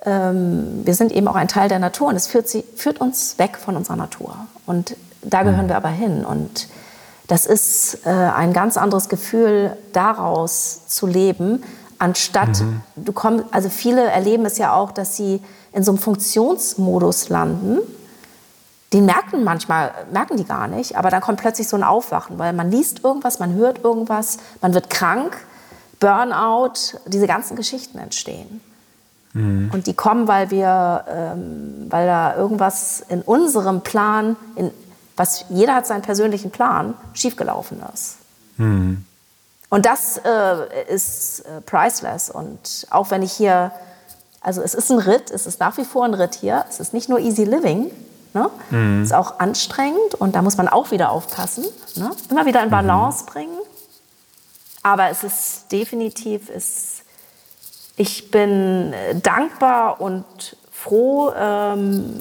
ähm, wir sind eben auch ein Teil der Natur. Und es führt, sie, führt uns weg von unserer Natur. Und da gehören mhm. wir aber hin. Und das ist äh, ein ganz anderes Gefühl, daraus zu leben, anstatt mhm. du kommst, also viele erleben es ja auch, dass sie in so einem Funktionsmodus landen. Den merken manchmal, merken die gar nicht, aber dann kommt plötzlich so ein Aufwachen, weil man liest irgendwas, man hört irgendwas, man wird krank, Burnout, diese ganzen Geschichten entstehen. Mhm. Und die kommen, weil wir, ähm, weil da irgendwas in unserem Plan, in, was jeder hat seinen persönlichen Plan, schiefgelaufen ist. Mhm. Und das äh, ist äh, priceless. Und auch wenn ich hier, also es ist ein Ritt, es ist nach wie vor ein Ritt hier. Es ist nicht nur easy living, ne? Mhm. es ist auch anstrengend und da muss man auch wieder aufpassen. Ne? Immer wieder in mhm. Balance mhm. bringen. Aber es ist definitiv, es, ich bin äh, dankbar und froh, ähm,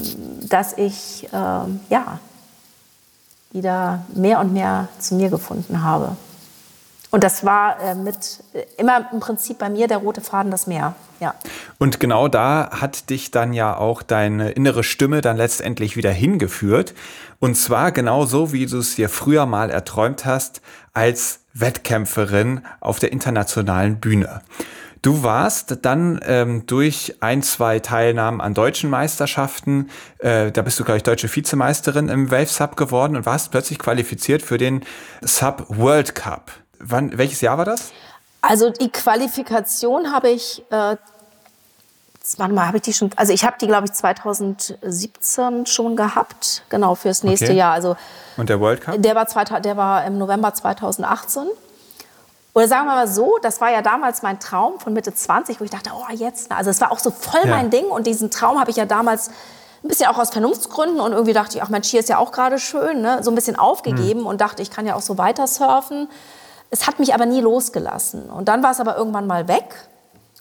dass ich ähm, ja, wieder mehr und mehr zu mir gefunden habe. Und das war äh, mit äh, immer im Prinzip bei mir der rote Faden das Meer. Ja. Und genau da hat dich dann ja auch deine innere Stimme dann letztendlich wieder hingeführt. Und zwar genau so, wie du es dir früher mal erträumt hast, als Wettkämpferin auf der internationalen Bühne. Du warst dann ähm, durch ein, zwei Teilnahmen an deutschen Meisterschaften, äh, da bist du, glaube ich, deutsche Vizemeisterin im Wave Sub geworden und warst plötzlich qualifiziert für den Sub World Cup. Wann, welches Jahr war das? Also die Qualifikation habe ich, äh, warte mal, habe ich die schon, also ich habe die, glaube ich, 2017 schon gehabt, genau, fürs nächste okay. Jahr. Also, Und der World Cup? Der war, zwei, der war im November 2018. Oder sagen wir mal so, das war ja damals mein Traum von Mitte 20, wo ich dachte, oh jetzt, also es war auch so voll ja. mein Ding und diesen Traum habe ich ja damals ein bisschen auch aus Vernunftsgründen und irgendwie dachte ich, ach Mensch, hier ist ja auch gerade schön, ne? so ein bisschen aufgegeben hm. und dachte, ich kann ja auch so weiter surfen. Es hat mich aber nie losgelassen. Und dann war es aber irgendwann mal weg.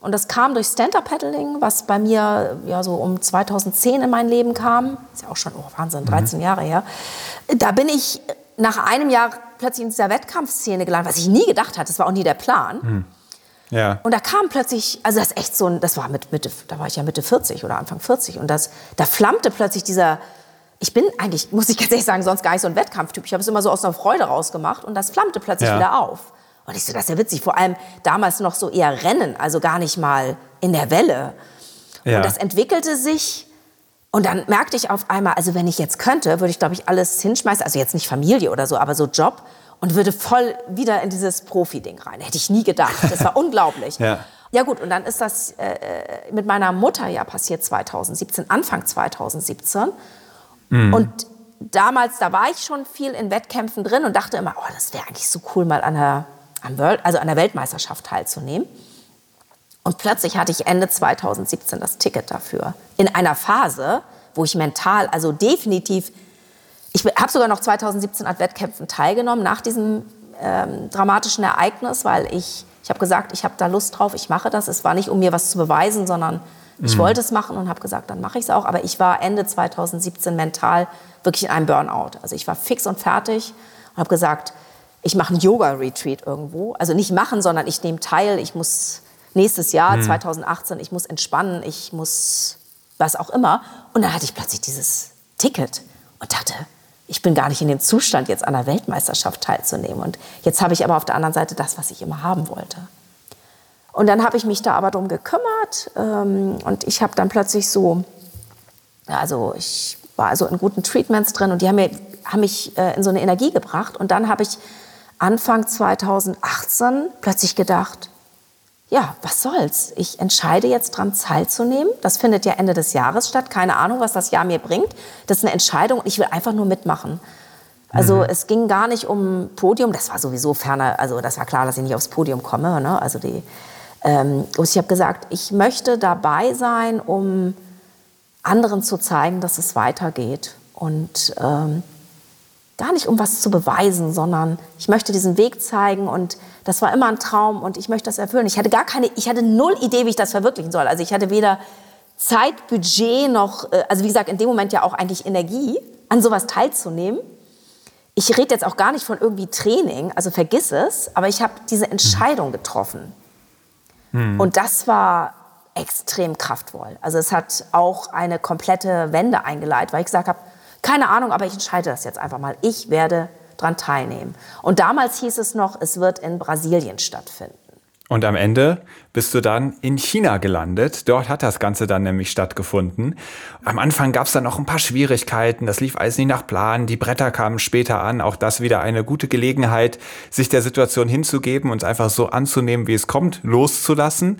Und das kam durch Stand-Up-Paddling, was bei mir ja so um 2010 in mein Leben kam. Ist ja auch schon, oh Wahnsinn, 13 mhm. Jahre her. Da bin ich nach einem Jahr plötzlich in dieser Wettkampfszene gelandet, was ich nie gedacht hatte. Das war auch nie der Plan. Mhm. Ja. Und da kam plötzlich, also das ist echt so ein, das war mit Mitte, da war ich ja Mitte 40 oder Anfang 40 und das, da flammte plötzlich dieser, ich bin eigentlich, muss ich ganz ehrlich sagen, sonst gar nicht so ein Wettkampftyp. Ich habe es immer so aus einer Freude rausgemacht und das flammte plötzlich ja. wieder auf. Und ich so, das ist ja witzig. Vor allem damals noch so eher Rennen, also gar nicht mal in der Welle. Ja. Und das entwickelte sich. Und dann merkte ich auf einmal, also wenn ich jetzt könnte, würde ich, glaube ich, alles hinschmeißen. Also jetzt nicht Familie oder so, aber so Job. Und würde voll wieder in dieses Profi-Ding rein. Hätte ich nie gedacht. Das war unglaublich. Ja. Ja gut, und dann ist das äh, mit meiner Mutter ja passiert 2017, Anfang 2017. Mhm. Und damals, da war ich schon viel in Wettkämpfen drin und dachte immer, oh, das wäre eigentlich so cool, mal an der, World, also an der Weltmeisterschaft teilzunehmen. Und plötzlich hatte ich Ende 2017 das Ticket dafür. In einer Phase, wo ich mental, also definitiv, ich habe sogar noch 2017 an Wettkämpfen teilgenommen, nach diesem ähm, dramatischen Ereignis, weil ich ich habe gesagt, ich habe da Lust drauf, ich mache das. Es war nicht, um mir was zu beweisen, sondern ich mhm. wollte es machen und habe gesagt, dann mache ich es auch. Aber ich war Ende 2017 mental wirklich in einem Burnout. Also ich war fix und fertig und habe gesagt, ich mache einen Yoga-Retreat irgendwo. Also nicht machen, sondern ich nehme teil. Ich muss nächstes Jahr, mhm. 2018, ich muss entspannen, ich muss was auch immer. Und dann hatte ich plötzlich dieses Ticket und dachte, ich bin gar nicht in dem Zustand, jetzt an der Weltmeisterschaft teilzunehmen. Und jetzt habe ich aber auf der anderen Seite das, was ich immer haben wollte. Und dann habe ich mich da aber darum gekümmert ähm, und ich habe dann plötzlich so, also ich war also in guten Treatments drin und die haben, mir, haben mich äh, in so eine Energie gebracht. Und dann habe ich Anfang 2018 plötzlich gedacht, ja, was soll's? Ich entscheide jetzt dran, teilzunehmen. Das findet ja Ende des Jahres statt. Keine Ahnung, was das Jahr mir bringt. Das ist eine Entscheidung und ich will einfach nur mitmachen. Also mhm. es ging gar nicht um Podium. Das war sowieso ferner. Also das war klar, dass ich nicht aufs Podium komme. Ne? Also die, ähm, und ich habe gesagt, ich möchte dabei sein, um anderen zu zeigen, dass es weitergeht. Und ähm, gar nicht um was zu beweisen, sondern ich möchte diesen Weg zeigen und das war immer ein Traum und ich möchte das erfüllen. Ich hatte gar keine, ich hatte null Idee, wie ich das verwirklichen soll. Also ich hatte weder Zeit, Budget noch, äh, also wie gesagt, in dem Moment ja auch eigentlich Energie, an sowas teilzunehmen. Ich rede jetzt auch gar nicht von irgendwie Training, also vergiss es, aber ich habe diese Entscheidung getroffen. Mhm. Und das war extrem kraftvoll. Also es hat auch eine komplette Wende eingeleitet, weil ich gesagt habe, keine Ahnung, aber ich entscheide das jetzt einfach mal. Ich werde daran teilnehmen. Und damals hieß es noch, es wird in Brasilien stattfinden. Und am Ende bist du dann in China gelandet. Dort hat das Ganze dann nämlich stattgefunden. Am Anfang gab es dann noch ein paar Schwierigkeiten. Das lief alles nicht nach Plan. Die Bretter kamen später an. Auch das wieder eine gute Gelegenheit, sich der Situation hinzugeben und einfach so anzunehmen, wie es kommt, loszulassen.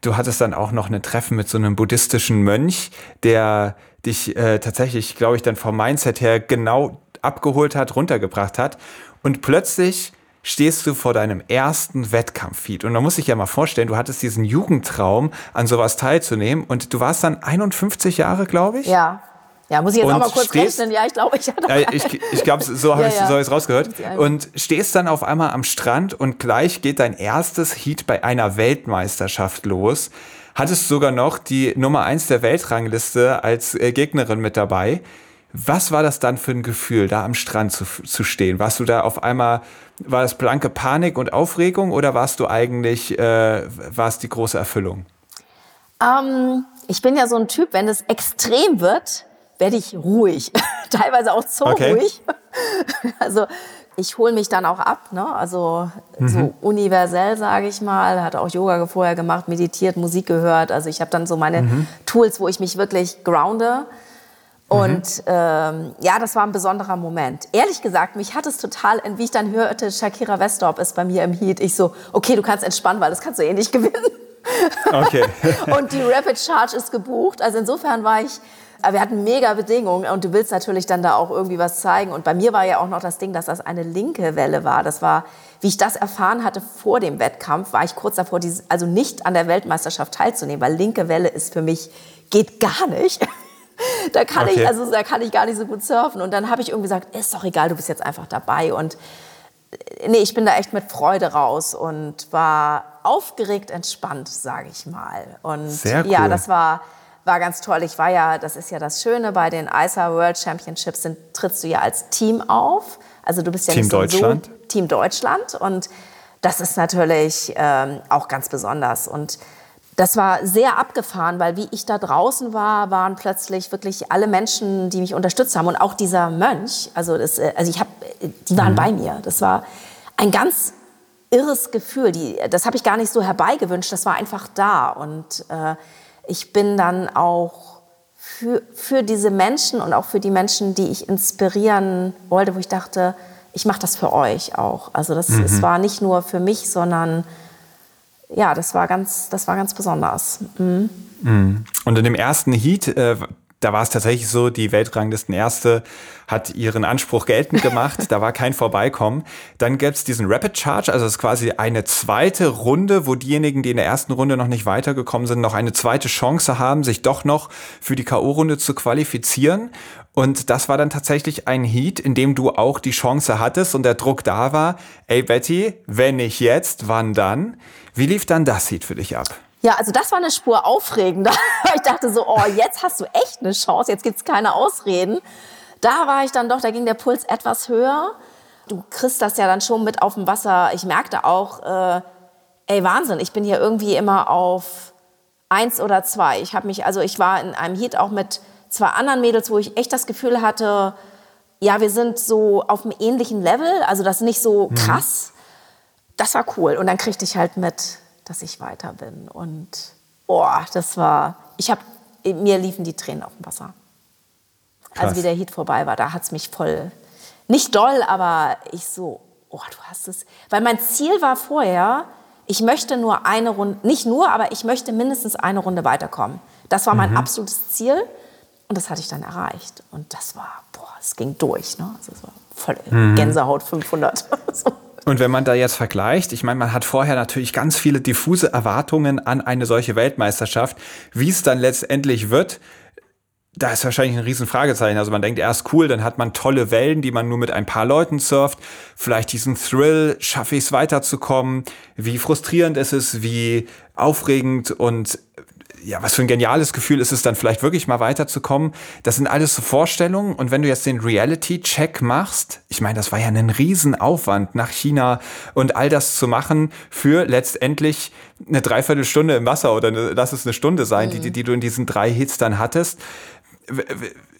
Du hattest dann auch noch ein Treffen mit so einem buddhistischen Mönch, der dich äh, tatsächlich, glaube ich, dann vom Mindset her genau abgeholt hat, runtergebracht hat. Und plötzlich stehst du vor deinem ersten Wettkampffeed. Und man muss sich ja mal vorstellen, du hattest diesen Jugendtraum, an sowas teilzunehmen. Und du warst dann 51 Jahre, glaube ich. Ja. Ja, muss ich jetzt und auch mal kurz stehst, rechnen. Ja, ich glaube, ich hatte. Äh, ich ich glaube, so habe ja, ich es ja. so rausgehört. Und stehst dann auf einmal am Strand und gleich geht dein erstes Heat bei einer Weltmeisterschaft los hattest sogar noch die Nummer 1 der Weltrangliste als äh, Gegnerin mit dabei. Was war das dann für ein Gefühl, da am Strand zu, zu stehen? Warst du da auf einmal, war das blanke Panik und Aufregung oder warst du eigentlich, äh, war es die große Erfüllung? Ähm, ich bin ja so ein Typ, wenn es extrem wird, werde ich ruhig. Teilweise auch zu okay. ruhig. also ich hole mich dann auch ab, ne? also mhm. so universell sage ich mal, hatte auch Yoga vorher gemacht, meditiert, Musik gehört, also ich habe dann so meine mhm. Tools, wo ich mich wirklich grounde und mhm. ähm, ja, das war ein besonderer Moment. Ehrlich gesagt, mich hat es total, wie ich dann hörte, Shakira Westorp ist bei mir im Heat, ich so, okay, du kannst entspannen, weil das kannst du eh nicht gewinnen. Okay. und die Rapid Charge ist gebucht, also insofern war ich aber wir hatten mega Bedingungen und du willst natürlich dann da auch irgendwie was zeigen. Und bei mir war ja auch noch das Ding, dass das eine linke Welle war. Das war, wie ich das erfahren hatte vor dem Wettkampf, war ich kurz davor, also nicht an der Weltmeisterschaft teilzunehmen, weil linke Welle ist für mich, geht gar nicht. da kann okay. ich, also da kann ich gar nicht so gut surfen. Und dann habe ich irgendwie gesagt, ist doch egal, du bist jetzt einfach dabei. Und äh, nee, ich bin da echt mit Freude raus und war aufgeregt entspannt, sage ich mal. Und Sehr cool. ja, das war war ganz toll. Ich war ja, das ist ja das Schöne, bei den ISA World Championships sind, trittst du ja als Team auf. Also du bist ja Team nicht Deutschland. so Team Deutschland und das ist natürlich ähm, auch ganz besonders. Und das war sehr abgefahren, weil wie ich da draußen war, waren plötzlich wirklich alle Menschen, die mich unterstützt haben und auch dieser Mönch. Also, das, äh, also ich habe, die waren mhm. bei mir. Das war ein ganz irres Gefühl. Die, das habe ich gar nicht so herbeigewünscht. Das war einfach da und äh, ich bin dann auch für, für diese Menschen und auch für die Menschen, die ich inspirieren wollte, wo ich dachte, ich mache das für euch auch. Also das, mhm. es war nicht nur für mich, sondern ja, das war ganz, das war ganz besonders. Mhm. mhm. Und in dem ersten Heat, äh, da war es tatsächlich so, die Weltranglisten Erste hat ihren Anspruch geltend gemacht, da war kein Vorbeikommen. Dann gibt's diesen Rapid Charge, also es ist quasi eine zweite Runde, wo diejenigen, die in der ersten Runde noch nicht weitergekommen sind, noch eine zweite Chance haben, sich doch noch für die K.O.-Runde zu qualifizieren. Und das war dann tatsächlich ein Heat, in dem du auch die Chance hattest und der Druck da war, ey Betty, wenn nicht jetzt, wann dann? Wie lief dann das Heat für dich ab? Ja, also das war eine Spur aufregender. ich dachte so, oh, jetzt hast du echt eine Chance, jetzt gibt's keine Ausreden. Da war ich dann doch, da ging der Puls etwas höher. Du kriegst das ja dann schon mit auf dem Wasser. Ich merkte auch, äh, ey, Wahnsinn, ich bin hier irgendwie immer auf eins oder zwei. Ich habe mich, also ich war in einem Heat auch mit zwei anderen Mädels, wo ich echt das Gefühl hatte, ja, wir sind so auf einem ähnlichen Level, also das ist nicht so mhm. krass. Mhm. Das war cool. Und dann kriegte ich halt mit, dass ich weiter bin. Und oh, das war, ich habe, mir liefen die Tränen auf dem Wasser. Krass. Also wie der Heat vorbei war, da hat es mich voll, nicht doll, aber ich so, oh, du hast es. Weil mein Ziel war vorher, ich möchte nur eine Runde, nicht nur, aber ich möchte mindestens eine Runde weiterkommen. Das war mein mhm. absolutes Ziel und das hatte ich dann erreicht. Und das war, boah, es ging durch. Ne? Also es war voll mhm. Gänsehaut 500. so. Und wenn man da jetzt vergleicht, ich meine, man hat vorher natürlich ganz viele diffuse Erwartungen an eine solche Weltmeisterschaft, wie es dann letztendlich wird. Da ist wahrscheinlich ein Riesenfragezeichen. Also man denkt erst cool, dann hat man tolle Wellen, die man nur mit ein paar Leuten surft. Vielleicht diesen Thrill, schaffe ich es weiterzukommen? Wie frustrierend ist es, wie aufregend und ja, was für ein geniales Gefühl ist es dann vielleicht wirklich mal weiterzukommen. Das sind alles so Vorstellungen. Und wenn du jetzt den Reality-Check machst, ich meine, das war ja ein Riesenaufwand nach China und all das zu machen für letztendlich eine Dreiviertelstunde im Wasser oder eine, lass es eine Stunde sein, mhm. die, die du in diesen drei Hits dann hattest.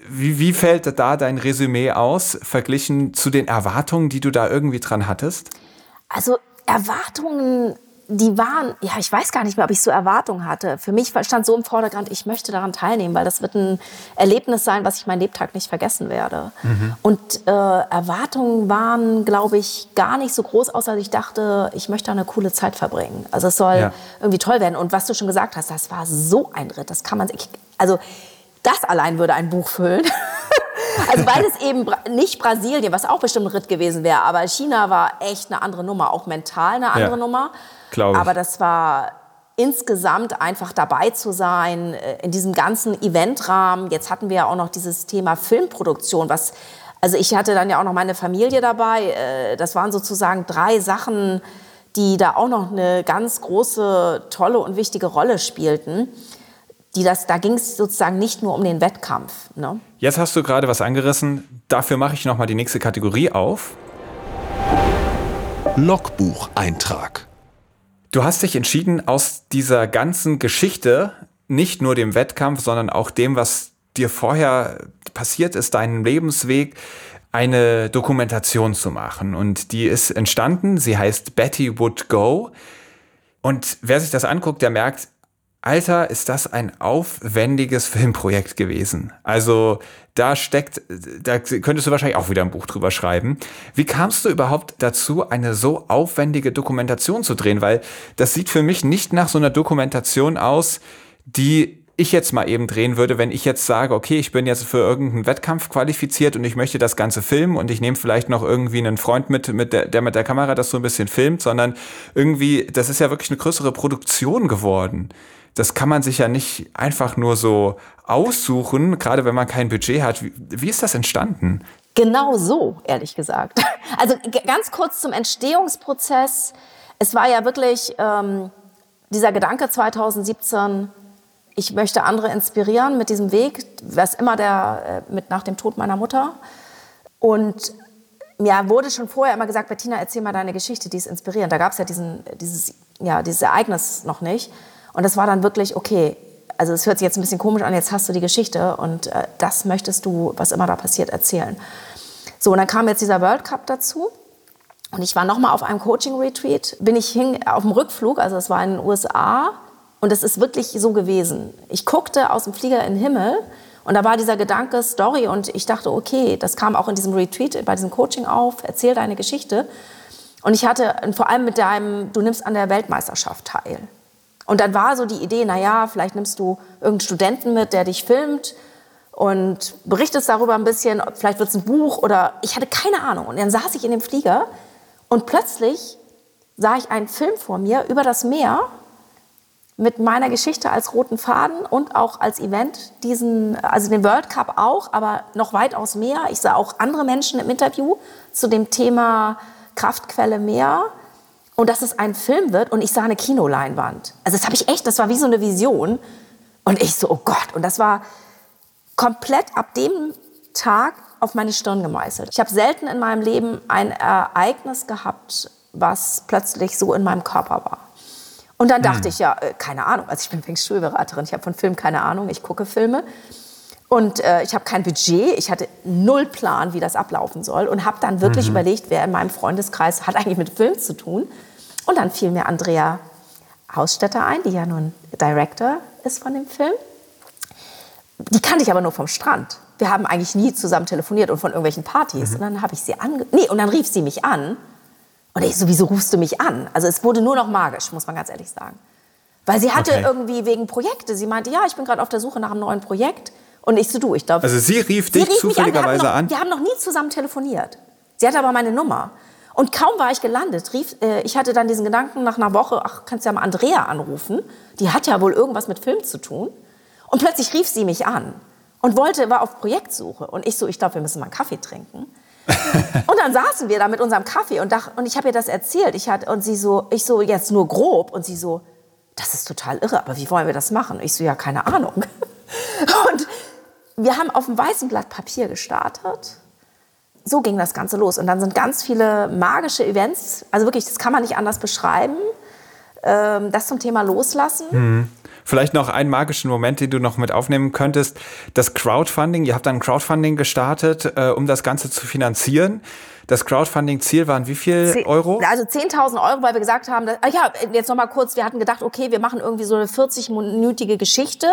Wie, wie fällt da dein Resümee aus, verglichen zu den Erwartungen, die du da irgendwie dran hattest? Also Erwartungen die waren, ja, ich weiß gar nicht mehr, ob ich so Erwartungen hatte. Für mich stand so im Vordergrund, ich möchte daran teilnehmen, weil das wird ein Erlebnis sein, was ich mein Lebtag nicht vergessen werde. Mhm. Und äh, Erwartungen waren, glaube ich, gar nicht so groß, außer ich dachte, ich möchte eine coole Zeit verbringen. Also es soll ja. irgendwie toll werden. Und was du schon gesagt hast, das war so ein Ritt, das kann man, ich, also das allein würde ein Buch füllen. Also weil es eben nicht Brasilien, was auch bestimmt ein Ritt gewesen wäre, aber China war echt eine andere Nummer, auch mental eine andere ja. Nummer. Glaube Aber das war insgesamt einfach dabei zu sein äh, in diesem ganzen Eventrahmen. Jetzt hatten wir ja auch noch dieses Thema Filmproduktion, was also ich hatte dann ja auch noch meine Familie dabei. Äh, das waren sozusagen drei Sachen, die da auch noch eine ganz große, tolle und wichtige Rolle spielten. Die das, da ging es sozusagen nicht nur um den Wettkampf. Ne? Jetzt hast du gerade was angerissen. Dafür mache ich noch mal die nächste Kategorie auf. Logbucheintrag. Du hast dich entschieden, aus dieser ganzen Geschichte, nicht nur dem Wettkampf, sondern auch dem, was dir vorher passiert ist, deinem Lebensweg, eine Dokumentation zu machen. Und die ist entstanden. Sie heißt Betty Would Go. Und wer sich das anguckt, der merkt, Alter, ist das ein aufwendiges Filmprojekt gewesen. Also da steckt, da könntest du wahrscheinlich auch wieder ein Buch drüber schreiben. Wie kamst du überhaupt dazu, eine so aufwendige Dokumentation zu drehen? Weil das sieht für mich nicht nach so einer Dokumentation aus, die ich jetzt mal eben drehen würde, wenn ich jetzt sage, okay, ich bin jetzt für irgendeinen Wettkampf qualifiziert und ich möchte das Ganze filmen und ich nehme vielleicht noch irgendwie einen Freund mit, mit der, der mit der Kamera das so ein bisschen filmt, sondern irgendwie, das ist ja wirklich eine größere Produktion geworden das kann man sich ja nicht einfach nur so aussuchen, gerade wenn man kein Budget hat. Wie, wie ist das entstanden? Genau so, ehrlich gesagt. Also ganz kurz zum Entstehungsprozess. Es war ja wirklich ähm, dieser Gedanke 2017, ich möchte andere inspirieren mit diesem Weg, was immer der äh, mit nach dem Tod meiner Mutter. Und mir wurde schon vorher immer gesagt, Bettina, erzähl mal deine Geschichte, die ist inspirierend. Da gab es ja diesen, dieses, ja, dieses Ereignis noch nicht. Und das war dann wirklich, okay, also es hört sich jetzt ein bisschen komisch an, jetzt hast du die Geschichte und äh, das möchtest du, was immer da passiert, erzählen. So, und dann kam jetzt dieser World Cup dazu. Und ich war nochmal auf einem Coaching-Retreat, bin ich hin auf dem Rückflug, also es war in den USA, Und es ist wirklich so gewesen. Ich guckte aus dem Flieger in den Himmel und da war dieser Gedanke Story und ich dachte, okay, das kam auch in diesem Retreat, bei diesem Coaching auf, erzähl deine Geschichte. Und ich hatte vor allem mit deinem, du nimmst an der Weltmeisterschaft teil. Und dann war so die Idee, naja, vielleicht nimmst du irgendeinen Studenten mit, der dich filmt und berichtest darüber ein bisschen, vielleicht wird es ein Buch oder ich hatte keine Ahnung. Und dann saß ich in dem Flieger und plötzlich sah ich einen Film vor mir über das Meer mit meiner Geschichte als roten Faden und auch als Event, diesen, also den World Cup auch, aber noch weitaus mehr. Ich sah auch andere Menschen im Interview zu dem Thema Kraftquelle Meer und dass es ein Film wird und ich sah eine Kinoleinwand. Also das habe ich echt, das war wie so eine Vision und ich so, oh Gott, und das war komplett ab dem Tag auf meine Stirn gemeißelt. Ich habe selten in meinem Leben ein Ereignis gehabt, was plötzlich so in meinem Körper war. Und dann dachte hm. ich, ja, äh, keine Ahnung, also ich bin Feng Shui-Beraterin, ich habe von Film keine Ahnung, ich gucke Filme. Und äh, ich habe kein Budget, ich hatte null Plan, wie das ablaufen soll und habe dann wirklich mhm. überlegt, wer in meinem Freundeskreis hat eigentlich mit Film zu tun. Und dann fiel mir Andrea Hausstätter ein, die ja nun Director ist von dem Film. Die kannte ich aber nur vom Strand. Wir haben eigentlich nie zusammen telefoniert und von irgendwelchen Partys. Mhm. Und dann habe ich sie ange... Nee, und dann rief sie mich an und ich so, wieso rufst du mich an? Also es wurde nur noch magisch, muss man ganz ehrlich sagen. Weil sie hatte okay. irgendwie wegen Projekte, sie meinte, ja, ich bin gerade auf der Suche nach einem neuen Projekt. Und ich so, du, ich glaube... Also sie rief sie dich rief zufälligerweise an, an? Wir haben noch nie zusammen telefoniert. Sie hatte aber meine Nummer. Und kaum war ich gelandet, rief, äh, ich hatte dann diesen Gedanken nach einer Woche, ach, kannst ja mal Andrea anrufen. Die hat ja wohl irgendwas mit Film zu tun. Und plötzlich rief sie mich an und wollte, war auf Projektsuche. Und ich so, ich glaube, wir müssen mal einen Kaffee trinken und dann saßen wir da mit unserem Kaffee und, dach, und ich habe ihr das erzählt. Ich hat, und sie so, ich so, jetzt nur grob. Und sie so, das ist total irre, aber wie wollen wir das machen? Ich so, ja, keine Ahnung. Und wir haben auf einem weißen Blatt Papier gestartet. So ging das Ganze los. Und dann sind ganz viele magische Events, also wirklich, das kann man nicht anders beschreiben. Ähm, das zum Thema Loslassen. Mhm. Vielleicht noch einen magischen Moment, den du noch mit aufnehmen könntest. Das Crowdfunding. Ihr habt dann Crowdfunding gestartet, äh, um das Ganze zu finanzieren. Das Crowdfunding-Ziel waren wie viel Euro? Also 10.000 Euro, weil wir gesagt haben, dass, ah ja, jetzt noch mal kurz, wir hatten gedacht, okay, wir machen irgendwie so eine 40-minütige Geschichte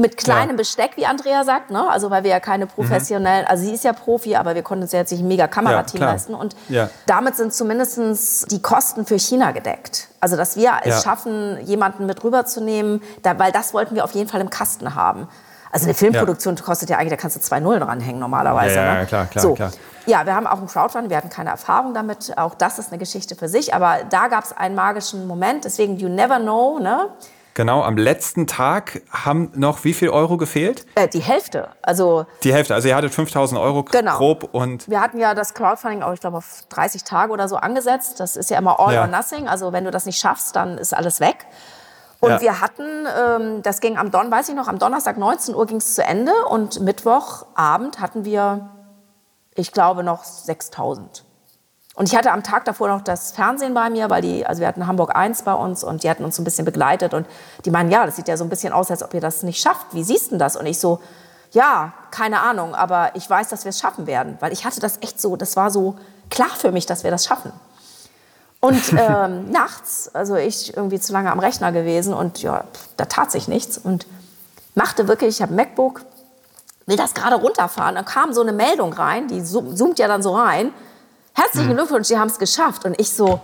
mit kleinem ja. Besteck, wie Andrea sagt, ne? Also weil wir ja keine professionellen, mhm. also sie ist ja Profi, aber wir konnten uns ja jetzt nicht ein mega Kamerateam ja, leisten. Und ja. damit sind zumindest die Kosten für China gedeckt. Also dass wir es schaffen, jemanden mit rüberzunehmen, da, weil das wollten wir auf jeden Fall im Kasten haben. Also eine Filmproduktion kostet ja eigentlich, da kannst du zwei Nullen dranhängen normalerweise. Ja, ne? klar, klar, so. klar. Ja, wir haben auch ein Crowdfunding, wir hatten keine Erfahrung damit. Auch das ist eine Geschichte für sich. Aber da gab es einen magischen Moment. Deswegen, you never know, ne? Genau, am letzten Tag haben noch wie viel Euro gefehlt? Äh, die Hälfte. Also die Hälfte. Also ihr hattet 5000 Euro genau. grob und. Wir hatten ja das Crowdfunding auch, ich glaube, auf 30 Tage oder so angesetzt. Das ist ja immer all ja. or nothing. Also wenn du das nicht schaffst, dann ist alles weg. Und ja. wir hatten, ähm, das ging am Don, weiß ich noch, am Donnerstag 19 Uhr ging es zu Ende und Mittwochabend hatten wir, ich glaube, noch 6000. Und ich hatte am Tag davor noch das Fernsehen bei mir, weil die, also wir hatten Hamburg 1 bei uns und die hatten uns so ein bisschen begleitet und die meinen, ja, das sieht ja so ein bisschen aus, als ob ihr das nicht schafft. Wie siehst du das? Und ich so, ja, keine Ahnung, aber ich weiß, dass wir es schaffen werden, weil ich hatte das echt so, das war so klar für mich, dass wir das schaffen. Und ähm, nachts, also ich irgendwie zu lange am Rechner gewesen und ja, da tat sich nichts und machte wirklich, ich habe MacBook, will das gerade runterfahren, dann kam so eine Meldung rein, die zoomt ja dann so rein herzlichen mhm. Glückwunsch, Sie haben es geschafft. Und ich so,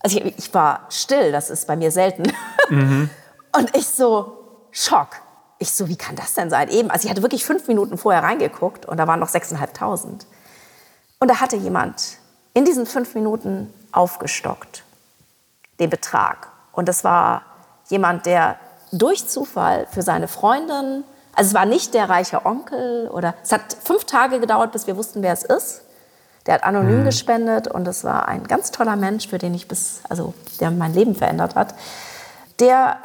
also ich, ich, war still, das ist bei mir selten. Mhm. Und ich so, Schock. Ich so, wie kann das denn sein? Eben, also ich hatte wirklich fünf Minuten vorher reingeguckt und da waren noch 6.500. Und da hatte jemand in diesen fünf Minuten aufgestockt, den Betrag. Und das war jemand, der durch Zufall für seine Freundin, also es war nicht der reiche Onkel oder es hat fünf Tage gedauert, bis wir wussten, wer es ist. Der hat anonym mhm. gespendet und es war ein ganz toller Mensch, für den ich bis, also der mein Leben verändert hat, der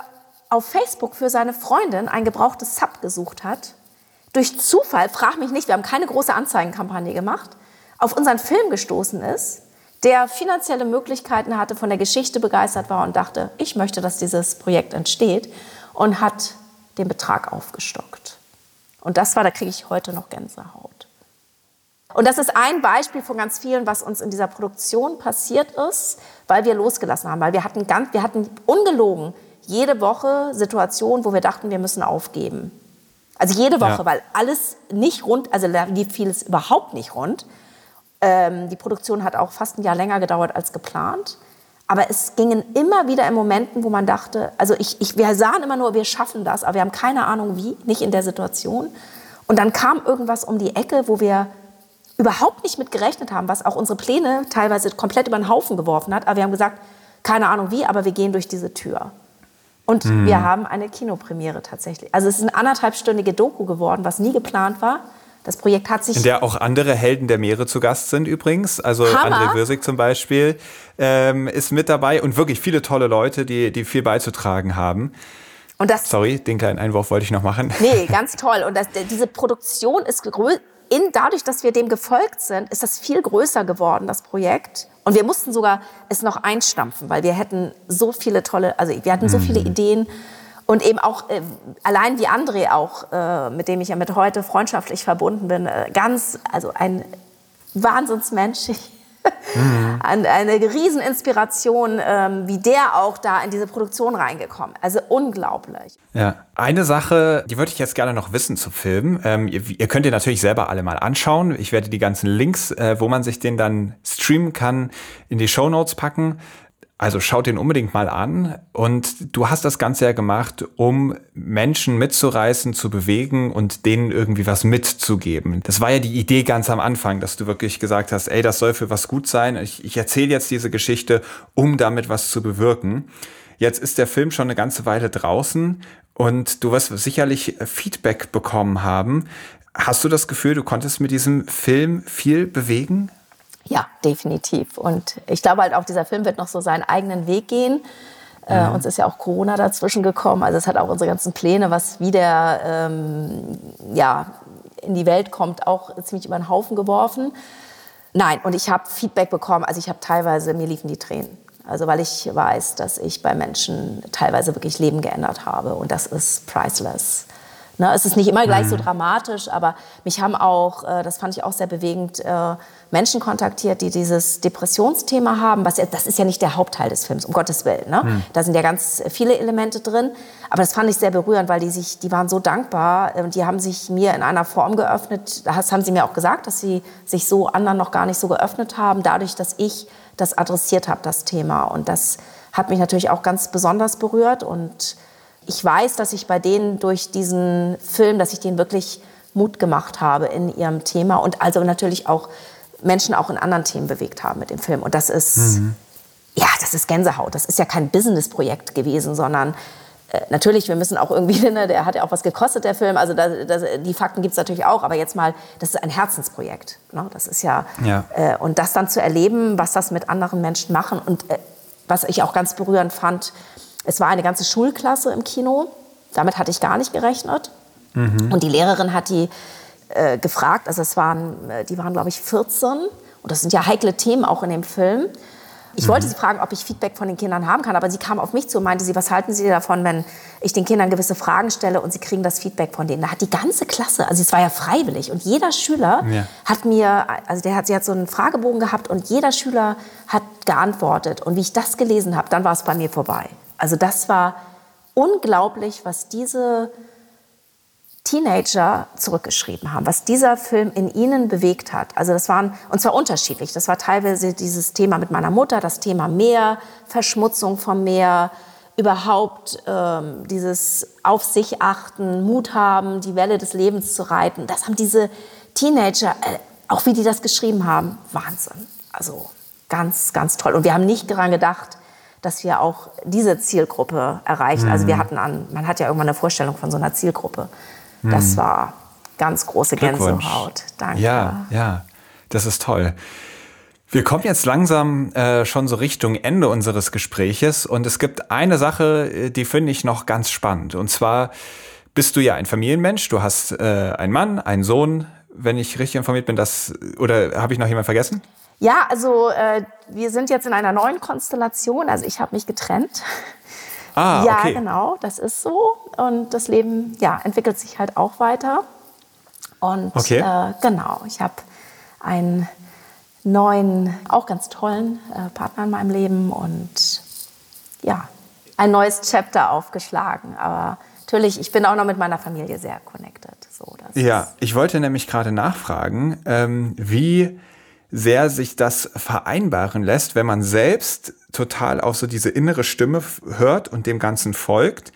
auf Facebook für seine Freundin ein gebrauchtes Sub gesucht hat. Durch Zufall, frag mich nicht, wir haben keine große Anzeigenkampagne gemacht, auf unseren Film gestoßen ist, der finanzielle Möglichkeiten hatte, von der Geschichte begeistert war und dachte, ich möchte, dass dieses Projekt entsteht und hat den Betrag aufgestockt. Und das war, da kriege ich heute noch Gänsehaut. Und das ist ein Beispiel von ganz vielen, was uns in dieser Produktion passiert ist, weil wir losgelassen haben. Weil wir hatten, ganz, wir hatten ungelogen jede Woche Situationen, wo wir dachten, wir müssen aufgeben. Also jede Woche, Ja. weil alles nicht rund, also da lief vieles überhaupt nicht rund. Ähm, die Produktion hat auch fast ein Jahr länger gedauert als geplant. Aber es gingen immer wieder in Momenten, wo man dachte, also ich, ich, wir sahen immer nur, wir schaffen das, aber wir haben keine Ahnung wie, nicht in der Situation. Und dann kam irgendwas um die Ecke, wo wir überhaupt nicht mit gerechnet haben, was auch unsere Pläne teilweise komplett über den Haufen geworfen hat. Aber wir haben gesagt, keine Ahnung wie, aber wir gehen durch diese Tür. Und wir haben eine Kinopremiere tatsächlich. Also es ist eine anderthalbstündige Doku geworden, was nie geplant war. Das Projekt hat sich In der auch andere Helden der Meere zu Gast sind übrigens. Also Hammer. André Würsig zum Beispiel ähm, ist mit dabei und wirklich viele tolle Leute, die, die viel beizutragen haben. und das Sorry, den kleinen Einwurf wollte ich noch machen. Nee, ganz toll. Und das, diese Produktion ist in, dadurch, dass wir dem gefolgt sind, ist das viel größer geworden, das Projekt. Und wir mussten sogar es noch einstampfen, weil wir hätten so viele tolle, also wir hatten so viele Ideen. Und eben auch, äh, allein wie André auch, äh, mit dem ich ja mit heute freundschaftlich verbunden bin, äh, ganz, also ein Wahnsinnsmensch. Ein- Eine Rieseninspiration, ähm, wie der auch da in diese Produktion reingekommen. Also unglaublich. Ja. Eine Sache, die würde ich jetzt gerne noch wissen zu Film. Ähm, ihr, ihr könnt ihr natürlich selber alle mal anschauen. Ich werde die ganzen Links, äh, wo man sich den dann streamen kann, in die Show Notes packen. Also schaut den unbedingt mal an. Und du hast das Ganze ja gemacht, um Menschen mitzureißen, zu bewegen und denen irgendwie was mitzugeben. Das war ja die Idee ganz am Anfang, dass du wirklich gesagt hast, ey, das soll für was gut sein. Ich, ich erzähle jetzt diese Geschichte, um damit was zu bewirken. Jetzt ist der Film schon eine ganze Weile draußen und du wirst sicherlich Feedback bekommen haben. Hast du das Gefühl, du konntest mit diesem Film viel bewegen? Ja, definitiv. Und ich glaube halt auch, dieser Film wird noch so seinen eigenen Weg gehen. Äh, uns ist ja auch Corona dazwischen gekommen. Also es hat auch unsere ganzen Pläne, was wieder ähm, ja, in die Welt kommt, auch ziemlich über den Haufen geworfen. Nein, und ich habe Feedback bekommen. Also ich habe teilweise, mir liefen die Tränen. Also weil ich weiß, dass ich bei Menschen teilweise wirklich Leben geändert habe. Und das ist priceless. Ne, es ist nicht immer gleich so dramatisch, aber mich haben auch, äh, das fand ich auch sehr bewegend, äh, Menschen kontaktiert, die dieses Depressionsthema haben. Was, das ist ja nicht der Hauptteil des Films, um Gottes Willen. Ne? Da sind ja ganz viele Elemente drin. Aber das fand ich sehr berührend, weil die, sich, die waren so dankbar äh, und die haben sich mir in einer Form geöffnet. Das haben sie mir auch gesagt, dass sie sich so anderen noch gar nicht so geöffnet haben, dadurch, dass ich das adressiert habe, das Thema. Und das hat mich natürlich auch ganz besonders berührt und ich weiß, dass ich bei denen durch diesen Film, dass ich denen wirklich Mut gemacht habe in ihrem Thema und also natürlich auch Menschen auch in anderen Themen bewegt haben mit dem Film. Und das ist, ja, das ist Gänsehaut. Das ist ja kein Businessprojekt gewesen, sondern äh, natürlich, wir müssen auch irgendwie, ne, der hat ja auch was gekostet, der Film. Also das, das, die Fakten gibt es natürlich auch, aber jetzt mal, das ist ein Herzensprojekt. Ne? Das ist ja, Ja. Äh, und das dann zu erleben, was das mit anderen Menschen machen und äh, was ich auch ganz berührend fand, es war eine ganze Schulklasse im Kino. Damit hatte ich gar nicht gerechnet. Und die Lehrerin hat die äh, gefragt, also es waren, äh, die waren glaube ich 14 und das sind ja heikle Themen auch in dem Film. Ich wollte sie fragen, ob ich Feedback von den Kindern haben kann, aber sie kam auf mich zu und meinte sie, was halten Sie davon, wenn ich den Kindern gewisse Fragen stelle und sie kriegen das Feedback von denen. Da hat die ganze Klasse, also es war ja freiwillig und jeder Schüler Ja. hat mir, also der hat, sie hat so einen Fragebogen gehabt und jeder Schüler hat geantwortet und wie ich das gelesen habe, dann war es bei mir vorbei. Also das war unglaublich, was diese Teenager zurückgeschrieben haben, was dieser Film in ihnen bewegt hat. Also das waren, und zwar unterschiedlich. Das war teilweise dieses Thema mit meiner Mutter, das Thema Meer, Verschmutzung vom Meer, überhaupt ähm, dieses auf sich achten, Mut haben, die Welle des Lebens zu reiten. Das haben diese Teenager, äh, auch wie die das geschrieben haben, Wahnsinn. Also ganz, ganz toll. Und wir haben nicht daran gedacht, dass wir auch diese Zielgruppe erreichen. Also wir hatten an, man hat ja irgendwann eine Vorstellung von so einer Zielgruppe. Das war ganz große. Gänsehaut. Danke. Ja, ja, das ist toll. Wir kommen jetzt langsam äh, schon so Richtung Ende unseres Gespräches und es gibt eine Sache, äh, die finde ich noch ganz spannend. Und zwar bist du ja ein Familienmensch, du hast äh, einen Mann, einen Sohn, wenn ich richtig informiert bin, das oder habe ich noch jemand vergessen? Ja, also äh, wir sind jetzt in einer neuen Konstellation. Also ich habe mich getrennt. Ah, ja, okay. genau, das ist so. Und das Leben ja, entwickelt sich halt auch weiter. Und Okay. äh, genau, ich habe einen neuen, auch ganz tollen äh, Partner in meinem Leben. Und ja, ein neues Chapter aufgeschlagen. Aber natürlich, ich bin auch noch mit meiner Familie sehr connected. So, ja, ich wollte nämlich gerade nachfragen, ähm, wie sehr sich das vereinbaren lässt, wenn man selbst total auch so diese innere Stimme hört und dem Ganzen folgt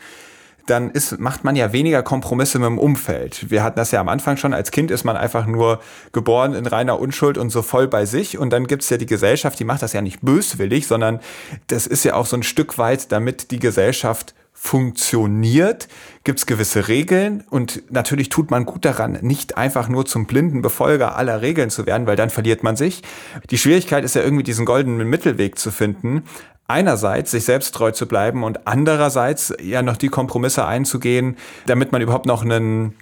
dann ist, macht man ja weniger Kompromisse mit dem Umfeld. Wir hatten das ja am Anfang schon, als Kind ist man einfach nur geboren in reiner Unschuld und so voll bei sich. Und dann gibt's ja die Gesellschaft, die macht das ja nicht böswillig, sondern das ist ja auch so ein Stück weit, damit die Gesellschaft funktioniert, gibt's gewisse Regeln und natürlich tut man gut daran, nicht einfach nur zum blinden Befolger aller Regeln zu werden, weil dann verliert man sich. Die Schwierigkeit ist ja irgendwie diesen goldenen Mittelweg zu finden, einerseits sich selbst treu zu bleiben und andererseits ja noch die Kompromisse einzugehen, damit man überhaupt noch einen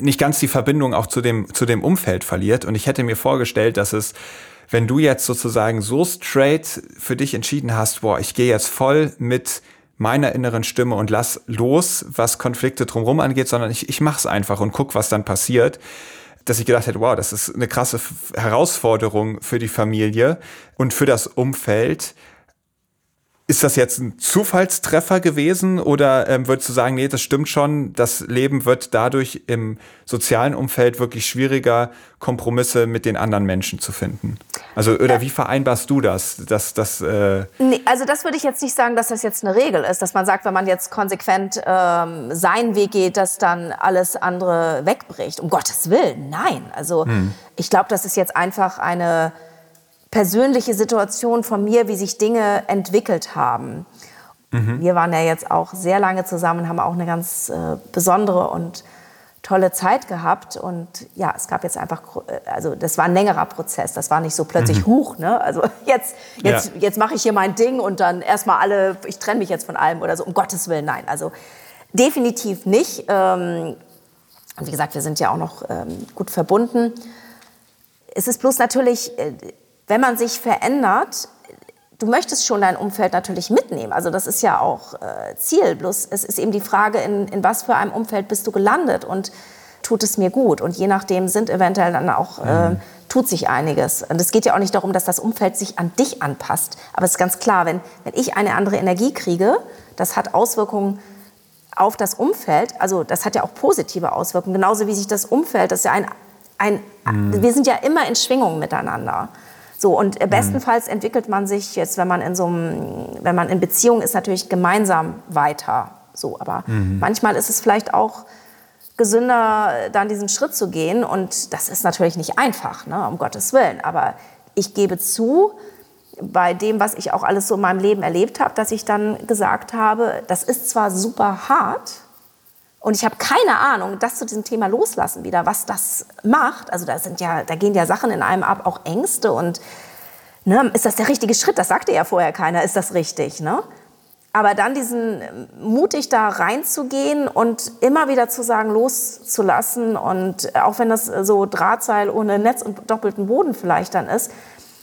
nicht ganz die Verbindung auch zu dem zu dem Umfeld verliert und ich hätte mir vorgestellt, dass es wenn du jetzt sozusagen so straight für dich entschieden hast, boah, ich gehe jetzt voll mit meiner inneren Stimme und lass los, was Konflikte drumherum angeht, sondern ich, ich mach's einfach und guck, was dann passiert, dass ich gedacht hätte, wow, das ist eine krasse Herausforderung für die Familie und für das Umfeld. Ist das jetzt ein Zufallstreffer gewesen oder ähm, würdest du sagen, nee, das stimmt schon, das Leben wird dadurch im sozialen Umfeld wirklich schwieriger, Kompromisse mit den anderen Menschen zu finden? Also, oder wie vereinbarst du das? Dass, dass, äh nee, also das würde ich jetzt nicht sagen, dass das jetzt eine Regel ist, dass man sagt, wenn man jetzt konsequent ähm, seinen Weg geht, dass dann alles andere wegbricht. Um Gottes Willen, nein. Also hm. ich glaube, das ist jetzt einfach eine persönliche Situation von mir, wie sich Dinge entwickelt haben. Mhm. Wir waren ja jetzt auch sehr lange zusammen, haben auch eine ganz äh, besondere und tolle Zeit gehabt. Und ja, es gab jetzt einfach, äh, also das war ein längerer Prozess. Das war nicht so plötzlich mhm. Huch, ne? Also jetzt, jetzt, ja. jetzt mache ich hier mein Ding und dann erstmal alle, ich trenne mich jetzt von allem oder so. Um Gottes Willen, nein. Also definitiv nicht. Ähm, wie gesagt, wir sind ja auch noch ähm, gut verbunden. Es ist bloß natürlich, äh, wenn man sich verändert, du möchtest schon dein Umfeld natürlich mitnehmen. Also das ist ja auch äh, Ziel. Bloß es ist eben die Frage, in, in was für einem Umfeld bist du gelandet und tut es mir gut? Und je nachdem sind eventuell dann auch, äh, mhm. tut sich einiges. Und es geht ja auch nicht darum, dass das Umfeld sich an dich anpasst. Aber es ist ganz klar, wenn, wenn ich eine andere Energie kriege, das hat Auswirkungen auf das Umfeld. Also das hat ja auch positive Auswirkungen. Genauso wie sich das Umfeld, das ist ja ein, ein mhm. wir sind ja immer in Schwingung miteinander. So, und äh, bestenfalls entwickelt man sich jetzt, wenn man in so einem, wenn man in Beziehung ist, natürlich gemeinsam weiter. So, aber mhm. manchmal ist es vielleicht auch gesünder, dann diesen Schritt zu gehen. Und das ist natürlich nicht einfach, ne, um Gottes Willen. Aber ich gebe zu, bei dem, was ich auch alles so in meinem Leben erlebt habe, dass ich dann gesagt habe, das ist zwar super hart, und ich habe keine Ahnung, das zu diesem Thema loslassen wieder, was das macht. Also da sind ja, da gehen ja Sachen in einem ab, auch Ängste und ne, ist das der richtige Schritt? Das sagte ja vorher keiner, ist das richtig, ne? Aber dann diesen mutig da reinzugehen und immer wieder zu sagen, loszulassen und auch wenn das so Drahtseil ohne Netz und doppelten Boden vielleicht dann ist.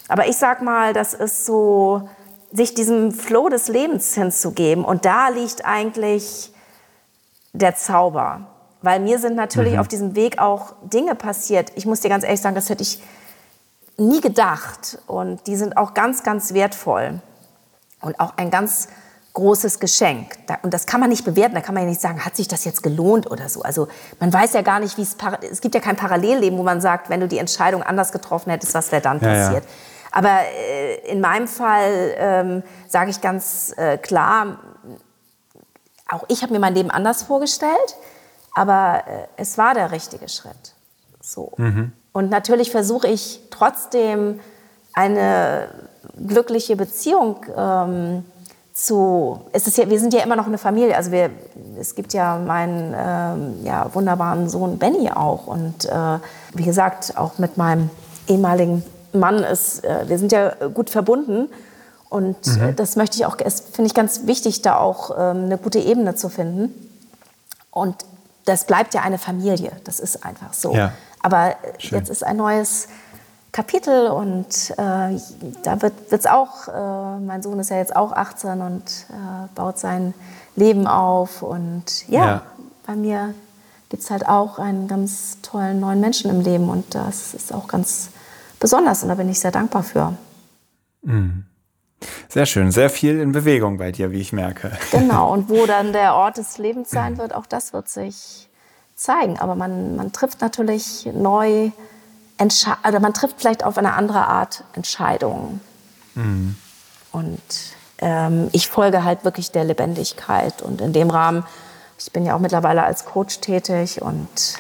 Aber ich sag mal, das ist so, sich diesem Flow des Lebens hinzugeben. Und da liegt eigentlich der Zauber. Weil mir sind natürlich mhm. auf diesem Weg auch Dinge passiert. Ich muss dir ganz ehrlich sagen, das hätte ich nie gedacht. Und die sind auch ganz, ganz wertvoll. Und auch ein ganz großes Geschenk. Und das kann man nicht bewerten. Da kann man ja nicht sagen, hat sich das jetzt gelohnt oder so. Also man weiß ja gar nicht, wie es... Es gibt ja kein Parallelleben, wo man sagt, wenn du die Entscheidung anders getroffen hättest, was wäre dann ja, passiert. Ja. Aber äh, in meinem Fall ähm, sage ich ganz äh, klar, auch ich habe mir mein Leben anders vorgestellt, aber äh, es war der richtige Schritt. So. Mhm. Und natürlich versuche ich trotzdem eine glückliche Beziehung ähm, zu. Es ist ja, wir sind ja immer noch eine Familie. Also wir, es gibt ja meinen ähm, ja, wunderbaren Sohn Benny auch. Und äh, wie gesagt, auch mit meinem ehemaligen Mann ist, äh, wir sind ja gut verbunden. Und äh, mhm. das möchte ich auch, finde ich ganz wichtig, da auch ähm, eine gute Ebene zu finden. Und das bleibt ja eine Familie, das ist einfach so. Ja. Aber Schön. jetzt ist ein neues Kapitel und äh, da wird es auch, äh, mein Sohn ist ja jetzt auch 18 und äh, baut sein Leben auf. Und ja, ja. bei mir gibt es halt auch einen ganz tollen neuen Menschen im Leben und das ist auch ganz besonders und da bin ich sehr dankbar für. Mhm. Sehr schön, sehr viel in Bewegung bei dir, wie ich merke. Genau, und wo dann der Ort des Lebens sein wird, auch das wird sich zeigen. Aber man, man trifft natürlich neu, Entsche oder man trifft vielleicht auf eine andere Art Entscheidungen. Mhm. Und ähm, ich folge halt wirklich der Lebendigkeit. Und in dem Rahmen, ich bin ja auch mittlerweile als Coach tätig und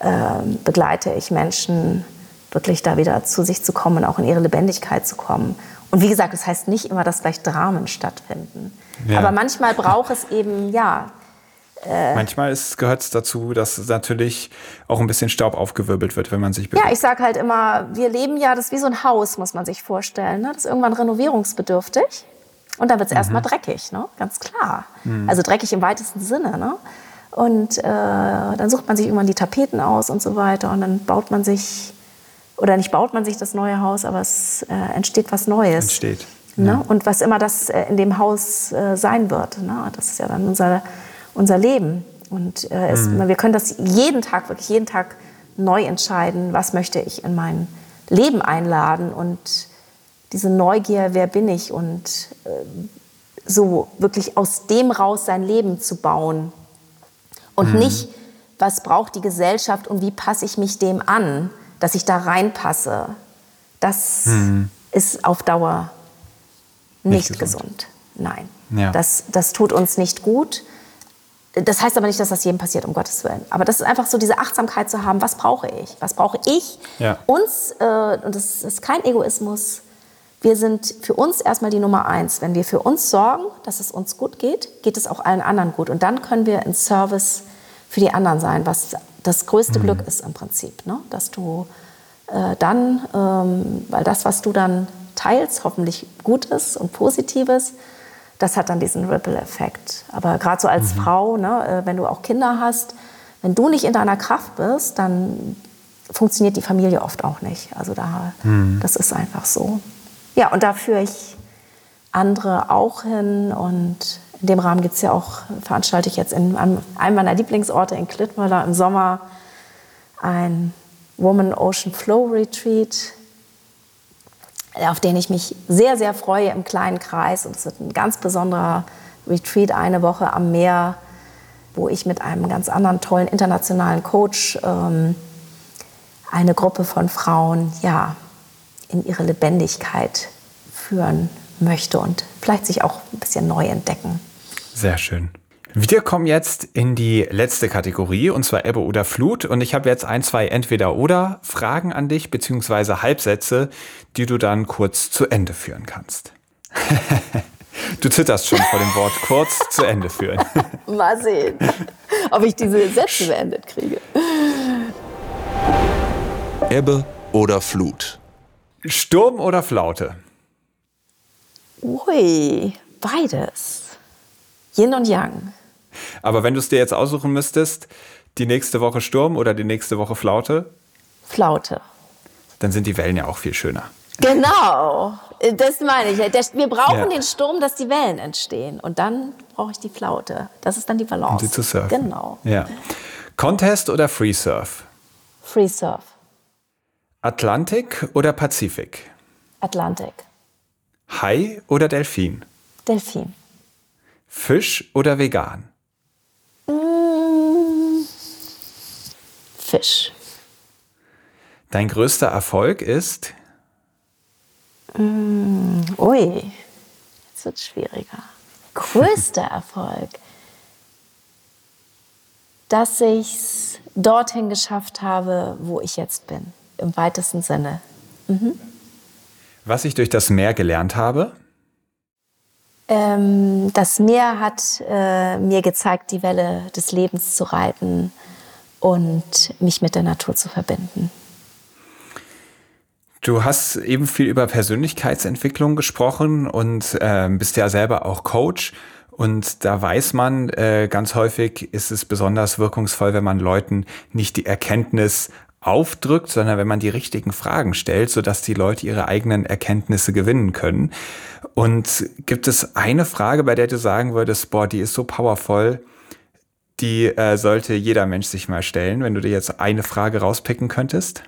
ähm, begleite ich Menschen, wirklich da wieder zu sich zu kommen, auch in ihre Lebendigkeit zu kommen. Und wie gesagt, das heißt nicht immer, dass gleich Dramen stattfinden. Ja. Aber manchmal braucht es eben, ja, äh, Manchmal gehört es dazu, dass natürlich auch ein bisschen Staub aufgewirbelt wird, wenn man sich bewegt. Ja, ich sage halt immer, wir leben ja, das ist wie so ein Haus, muss man sich vorstellen. Ne? Das ist irgendwann renovierungsbedürftig. Und dann wird es mhm. erstmal dreckig, ne? ganz klar. Mhm. Also dreckig im weitesten Sinne. Ne? Und äh, dann sucht man sich irgendwann die Tapeten aus und so weiter. Und dann baut man sich, oder nicht baut man sich das neue Haus, aber es äh, entsteht was Neues. Entsteht. Ne? Ja. Und was immer das äh, in dem Haus äh, sein wird. Ne? Das ist ja dann unser unser Leben. Und äh, es, mhm. wir können das jeden Tag, wirklich jeden Tag neu entscheiden, was möchte ich in mein Leben einladen und diese Neugier, wer bin ich und äh, so wirklich aus dem raus sein Leben zu bauen und mhm. nicht, was braucht die Gesellschaft und wie passe ich mich dem an, dass ich da reinpasse. Das mhm. ist auf Dauer nicht, nicht gesund. gesund. Nein, ja. das, das tut uns nicht gut. Das heißt aber nicht, dass das jedem passiert, um Gottes Willen. Aber das ist einfach so diese Achtsamkeit zu haben, was brauche ich? Was brauche ich? Ja. Uns, äh, und das ist kein Egoismus, wir sind für uns erstmal die Nummer eins. Wenn wir für uns sorgen, dass es uns gut geht, geht es auch allen anderen gut. Und dann können wir in Service für die anderen sein, was das größte mhm. Glück ist im Prinzip. Ne? Dass du äh, dann, ähm, weil das, was du dann teilst, hoffentlich Gutes und Positives, das hat dann diesen Ripple-Effekt. Aber gerade so als mhm. Frau, ne, äh, wenn du auch Kinder hast, wenn du nicht in deiner Kraft bist, dann funktioniert die Familie oft auch nicht. Also da, mhm. das ist einfach so. Ja, und da führe ich andere auch hin und in dem Rahmen gibt es ja auch, veranstalte ich jetzt in einem meiner Lieblingsorte in Klittmüller im Sommer ein Woman Ocean Flow Retreat auf den ich mich sehr, sehr freue im kleinen Kreis. Und es wird ein ganz besonderer Retreat, eine Woche am Meer, wo ich mit einem ganz anderen tollen internationalen Coach ähm, eine Gruppe von Frauen ja, in ihre Lebendigkeit führen möchte und vielleicht sich auch ein bisschen neu entdecken. Sehr schön. Wir kommen jetzt in die letzte Kategorie, und zwar Ebbe oder Flut. Und ich habe jetzt ein, zwei Entweder-Oder-Fragen an dich, beziehungsweise Halbsätze, die du dann kurz zu Ende führen kannst. du zitterst schon vor dem Wort kurz zu Ende führen. Mal sehen, ob ich diese Sätze beendet kriege. Ebbe oder Flut? Sturm oder Flaute? Ui, beides. Yin und Yang. Aber wenn du es dir jetzt aussuchen müsstest, die nächste Woche Sturm oder die nächste Woche Flaute? Flaute. Dann sind die Wellen ja auch viel schöner. Genau, das meine ich. Wir brauchen ja. den Sturm, dass die Wellen entstehen. Und dann brauche ich die Flaute. Das ist dann die Balance. Um sie zu surfen. Genau. Ja. Contest oder Free Surf? Free Surf. Atlantik oder Pazifik? Atlantik. Hai oder Delfin? Delfin. Fisch oder vegan? Fisch. Dein größter Erfolg ist? Mm, ui, jetzt wird schwieriger. Größter Erfolg, dass ich es dorthin geschafft habe, wo ich jetzt bin, im weitesten Sinne. Mhm. Was ich durch das Meer gelernt habe? Ähm, das Meer hat äh, mir gezeigt, die Welle des Lebens zu reiten und mich mit der Natur zu verbinden. Du hast eben viel über Persönlichkeitsentwicklung gesprochen und äh, bist ja selber auch Coach. Und da weiß man, äh, ganz häufig ist es besonders wirkungsvoll, wenn man Leuten nicht die Erkenntnis aufdrückt, sondern wenn man die richtigen Fragen stellt, sodass die Leute ihre eigenen Erkenntnisse gewinnen können. Und gibt es eine Frage, bei der du sagen würdest, boah, die ist so powerful, die äh, sollte jeder Mensch sich mal stellen, wenn du dir jetzt eine Frage rauspicken könntest?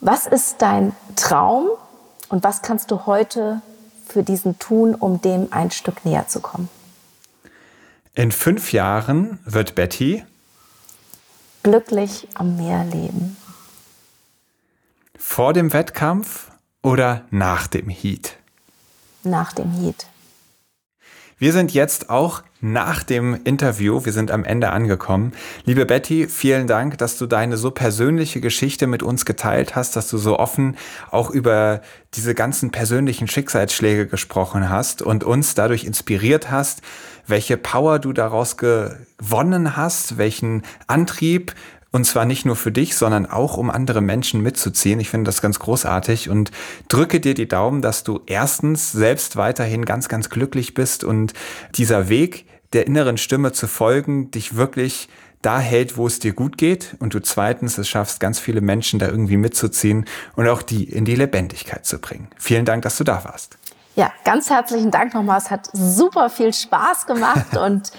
Was ist dein Traum und was kannst du heute für diesen tun, um dem ein Stück näher zu kommen? In fünf Jahren wird Betty glücklich am Meer leben. Vor dem Wettkampf oder nach dem Heat? Nach dem Heat. Wir sind jetzt auch nach dem Interview, wir sind am Ende angekommen. Liebe Betty, vielen Dank, dass du deine so persönliche Geschichte mit uns geteilt hast, dass du so offen auch über diese ganzen persönlichen Schicksalsschläge gesprochen hast und uns dadurch inspiriert hast, welche Power du daraus gewonnen hast, welchen Antrieb, und zwar nicht nur für dich, sondern auch um andere Menschen mitzuziehen. Ich finde das ganz großartig und drücke dir die Daumen, dass du erstens selbst weiterhin ganz, ganz glücklich bist und dieser Weg der inneren Stimme zu folgen, dich wirklich da hält, wo es dir gut geht und du zweitens es schaffst, ganz viele Menschen da irgendwie mitzuziehen und auch die in die Lebendigkeit zu bringen. Vielen Dank, dass du da warst. Ja, ganz herzlichen Dank nochmal. Es hat super viel Spaß gemacht und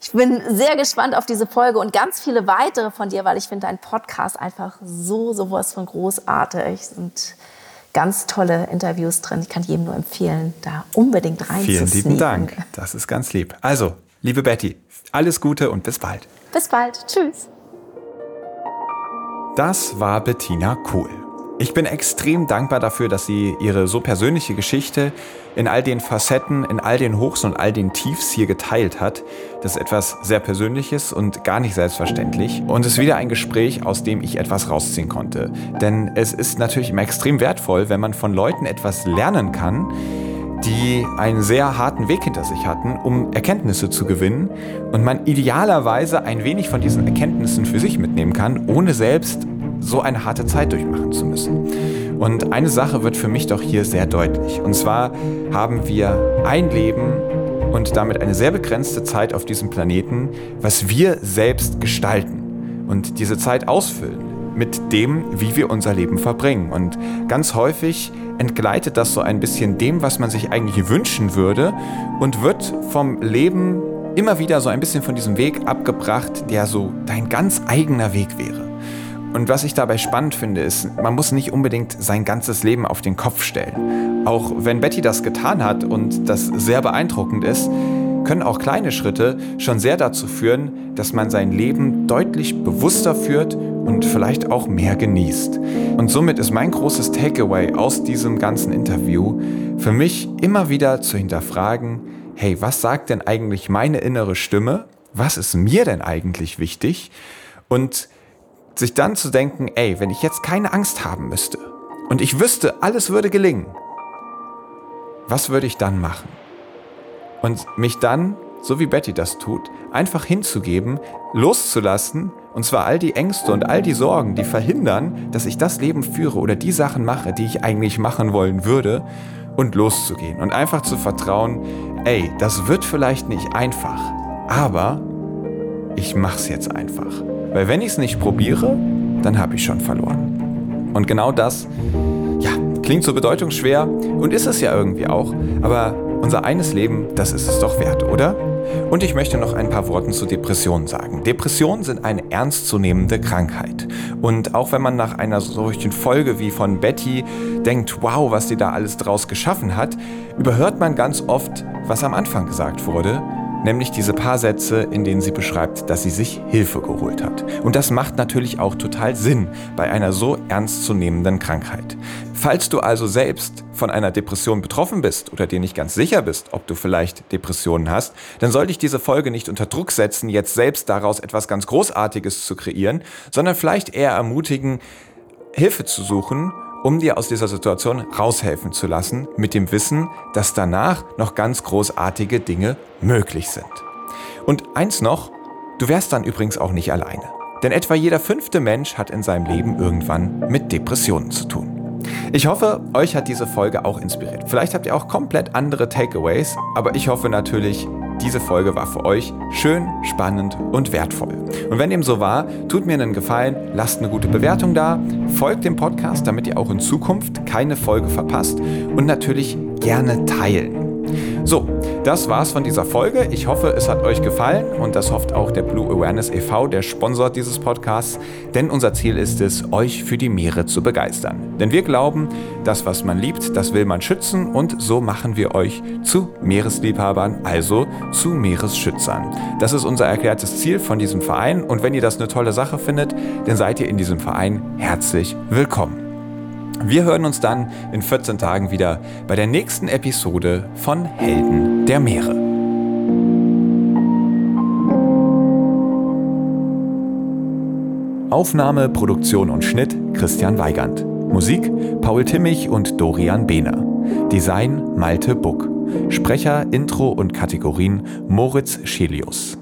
ich bin sehr gespannt auf diese Folge und ganz viele weitere von dir, weil ich finde dein Podcast einfach so, sowas von großartig. Und ganz tolle Interviews drin. Ich kann jedem nur empfehlen, da unbedingt rein Vielen lieben Dank. Das ist ganz lieb. Also, liebe Betty, alles Gute und bis bald. Bis bald. Tschüss. Das war Bettina Kohl. Ich bin extrem dankbar dafür, dass sie ihre so persönliche Geschichte in all den Facetten, in all den Hochs und all den Tiefs hier geteilt hat. Das ist etwas sehr Persönliches und gar nicht selbstverständlich. Und es ist wieder ein Gespräch, aus dem ich etwas rausziehen konnte. Denn es ist natürlich immer extrem wertvoll, wenn man von Leuten etwas lernen kann, die einen sehr harten Weg hinter sich hatten, um Erkenntnisse zu gewinnen und man idealerweise ein wenig von diesen Erkenntnissen für sich mitnehmen kann, ohne selbst so eine harte Zeit durchmachen zu müssen. Und eine Sache wird für mich doch hier sehr deutlich. Und zwar haben wir ein Leben und damit eine sehr begrenzte Zeit auf diesem Planeten, was wir selbst gestalten und diese Zeit ausfüllen mit dem, wie wir unser Leben verbringen. Und ganz häufig entgleitet das so ein bisschen dem, was man sich eigentlich wünschen würde und wird vom Leben immer wieder so ein bisschen von diesem Weg abgebracht, der so dein ganz eigener Weg wäre. Und was ich dabei spannend finde, ist, man muss nicht unbedingt sein ganzes Leben auf den Kopf stellen. Auch wenn Betty das getan hat und das sehr beeindruckend ist, können auch kleine Schritte schon sehr dazu führen, dass man sein Leben deutlich bewusster führt und vielleicht auch mehr genießt. Und somit ist mein großes Takeaway aus diesem ganzen Interview für mich immer wieder zu hinterfragen, hey, was sagt denn eigentlich meine innere Stimme? Was ist mir denn eigentlich wichtig? Und sich dann zu denken, ey, wenn ich jetzt keine Angst haben müsste und ich wüsste, alles würde gelingen, was würde ich dann machen? Und mich dann, so wie Betty das tut, einfach hinzugeben, loszulassen, und zwar all die Ängste und all die Sorgen, die verhindern, dass ich das Leben führe oder die Sachen mache, die ich eigentlich machen wollen würde, und loszugehen und einfach zu vertrauen, ey, das wird vielleicht nicht einfach, aber ich mach's jetzt einfach. Weil wenn ich es nicht probiere, dann habe ich schon verloren. Und genau das, ja, klingt so bedeutungsschwer und ist es ja irgendwie auch, aber unser eines Leben, das ist es doch wert, oder? Und ich möchte noch ein paar Worte zu Depressionen sagen. Depressionen sind eine ernstzunehmende Krankheit. Und auch wenn man nach einer solchen Folge wie von Betty denkt, wow, was sie da alles draus geschaffen hat, überhört man ganz oft, was am Anfang gesagt wurde, nämlich diese paar Sätze, in denen sie beschreibt, dass sie sich Hilfe geholt hat. Und das macht natürlich auch total Sinn bei einer so ernstzunehmenden Krankheit. Falls du also selbst von einer Depression betroffen bist oder dir nicht ganz sicher bist, ob du vielleicht Depressionen hast, dann sollte ich diese Folge nicht unter Druck setzen, jetzt selbst daraus etwas ganz Großartiges zu kreieren, sondern vielleicht eher ermutigen, Hilfe zu suchen um dir aus dieser Situation raushelfen zu lassen, mit dem Wissen, dass danach noch ganz großartige Dinge möglich sind. Und eins noch, du wärst dann übrigens auch nicht alleine. Denn etwa jeder fünfte Mensch hat in seinem Leben irgendwann mit Depressionen zu tun. Ich hoffe, euch hat diese Folge auch inspiriert. Vielleicht habt ihr auch komplett andere Takeaways, aber ich hoffe natürlich, diese Folge war für euch schön, spannend und wertvoll. Und wenn dem so war, tut mir einen Gefallen, lasst eine gute Bewertung da, folgt dem Podcast, damit ihr auch in Zukunft keine Folge verpasst und natürlich gerne teilen. So, Das war's von dieser Folge. Ich hoffe, es hat euch gefallen und das hofft auch der Blue Awareness e.V., der Sponsor dieses Podcasts. Denn unser Ziel ist es, euch für die Meere zu begeistern. Denn wir glauben, das, was man liebt, das will man schützen und so machen wir euch zu Meeresliebhabern, also zu Meeresschützern. Das ist unser erklärtes Ziel von diesem Verein und wenn ihr das eine tolle Sache findet, dann seid ihr in diesem Verein herzlich willkommen. Wir hören uns dann in 14 Tagen wieder bei der nächsten Episode von Helden der Meere. Aufnahme, Produktion und Schnitt Christian Weigand. Musik Paul Timmich und Dorian Behner. Design Malte Buck. Sprecher, Intro und Kategorien Moritz Schelius.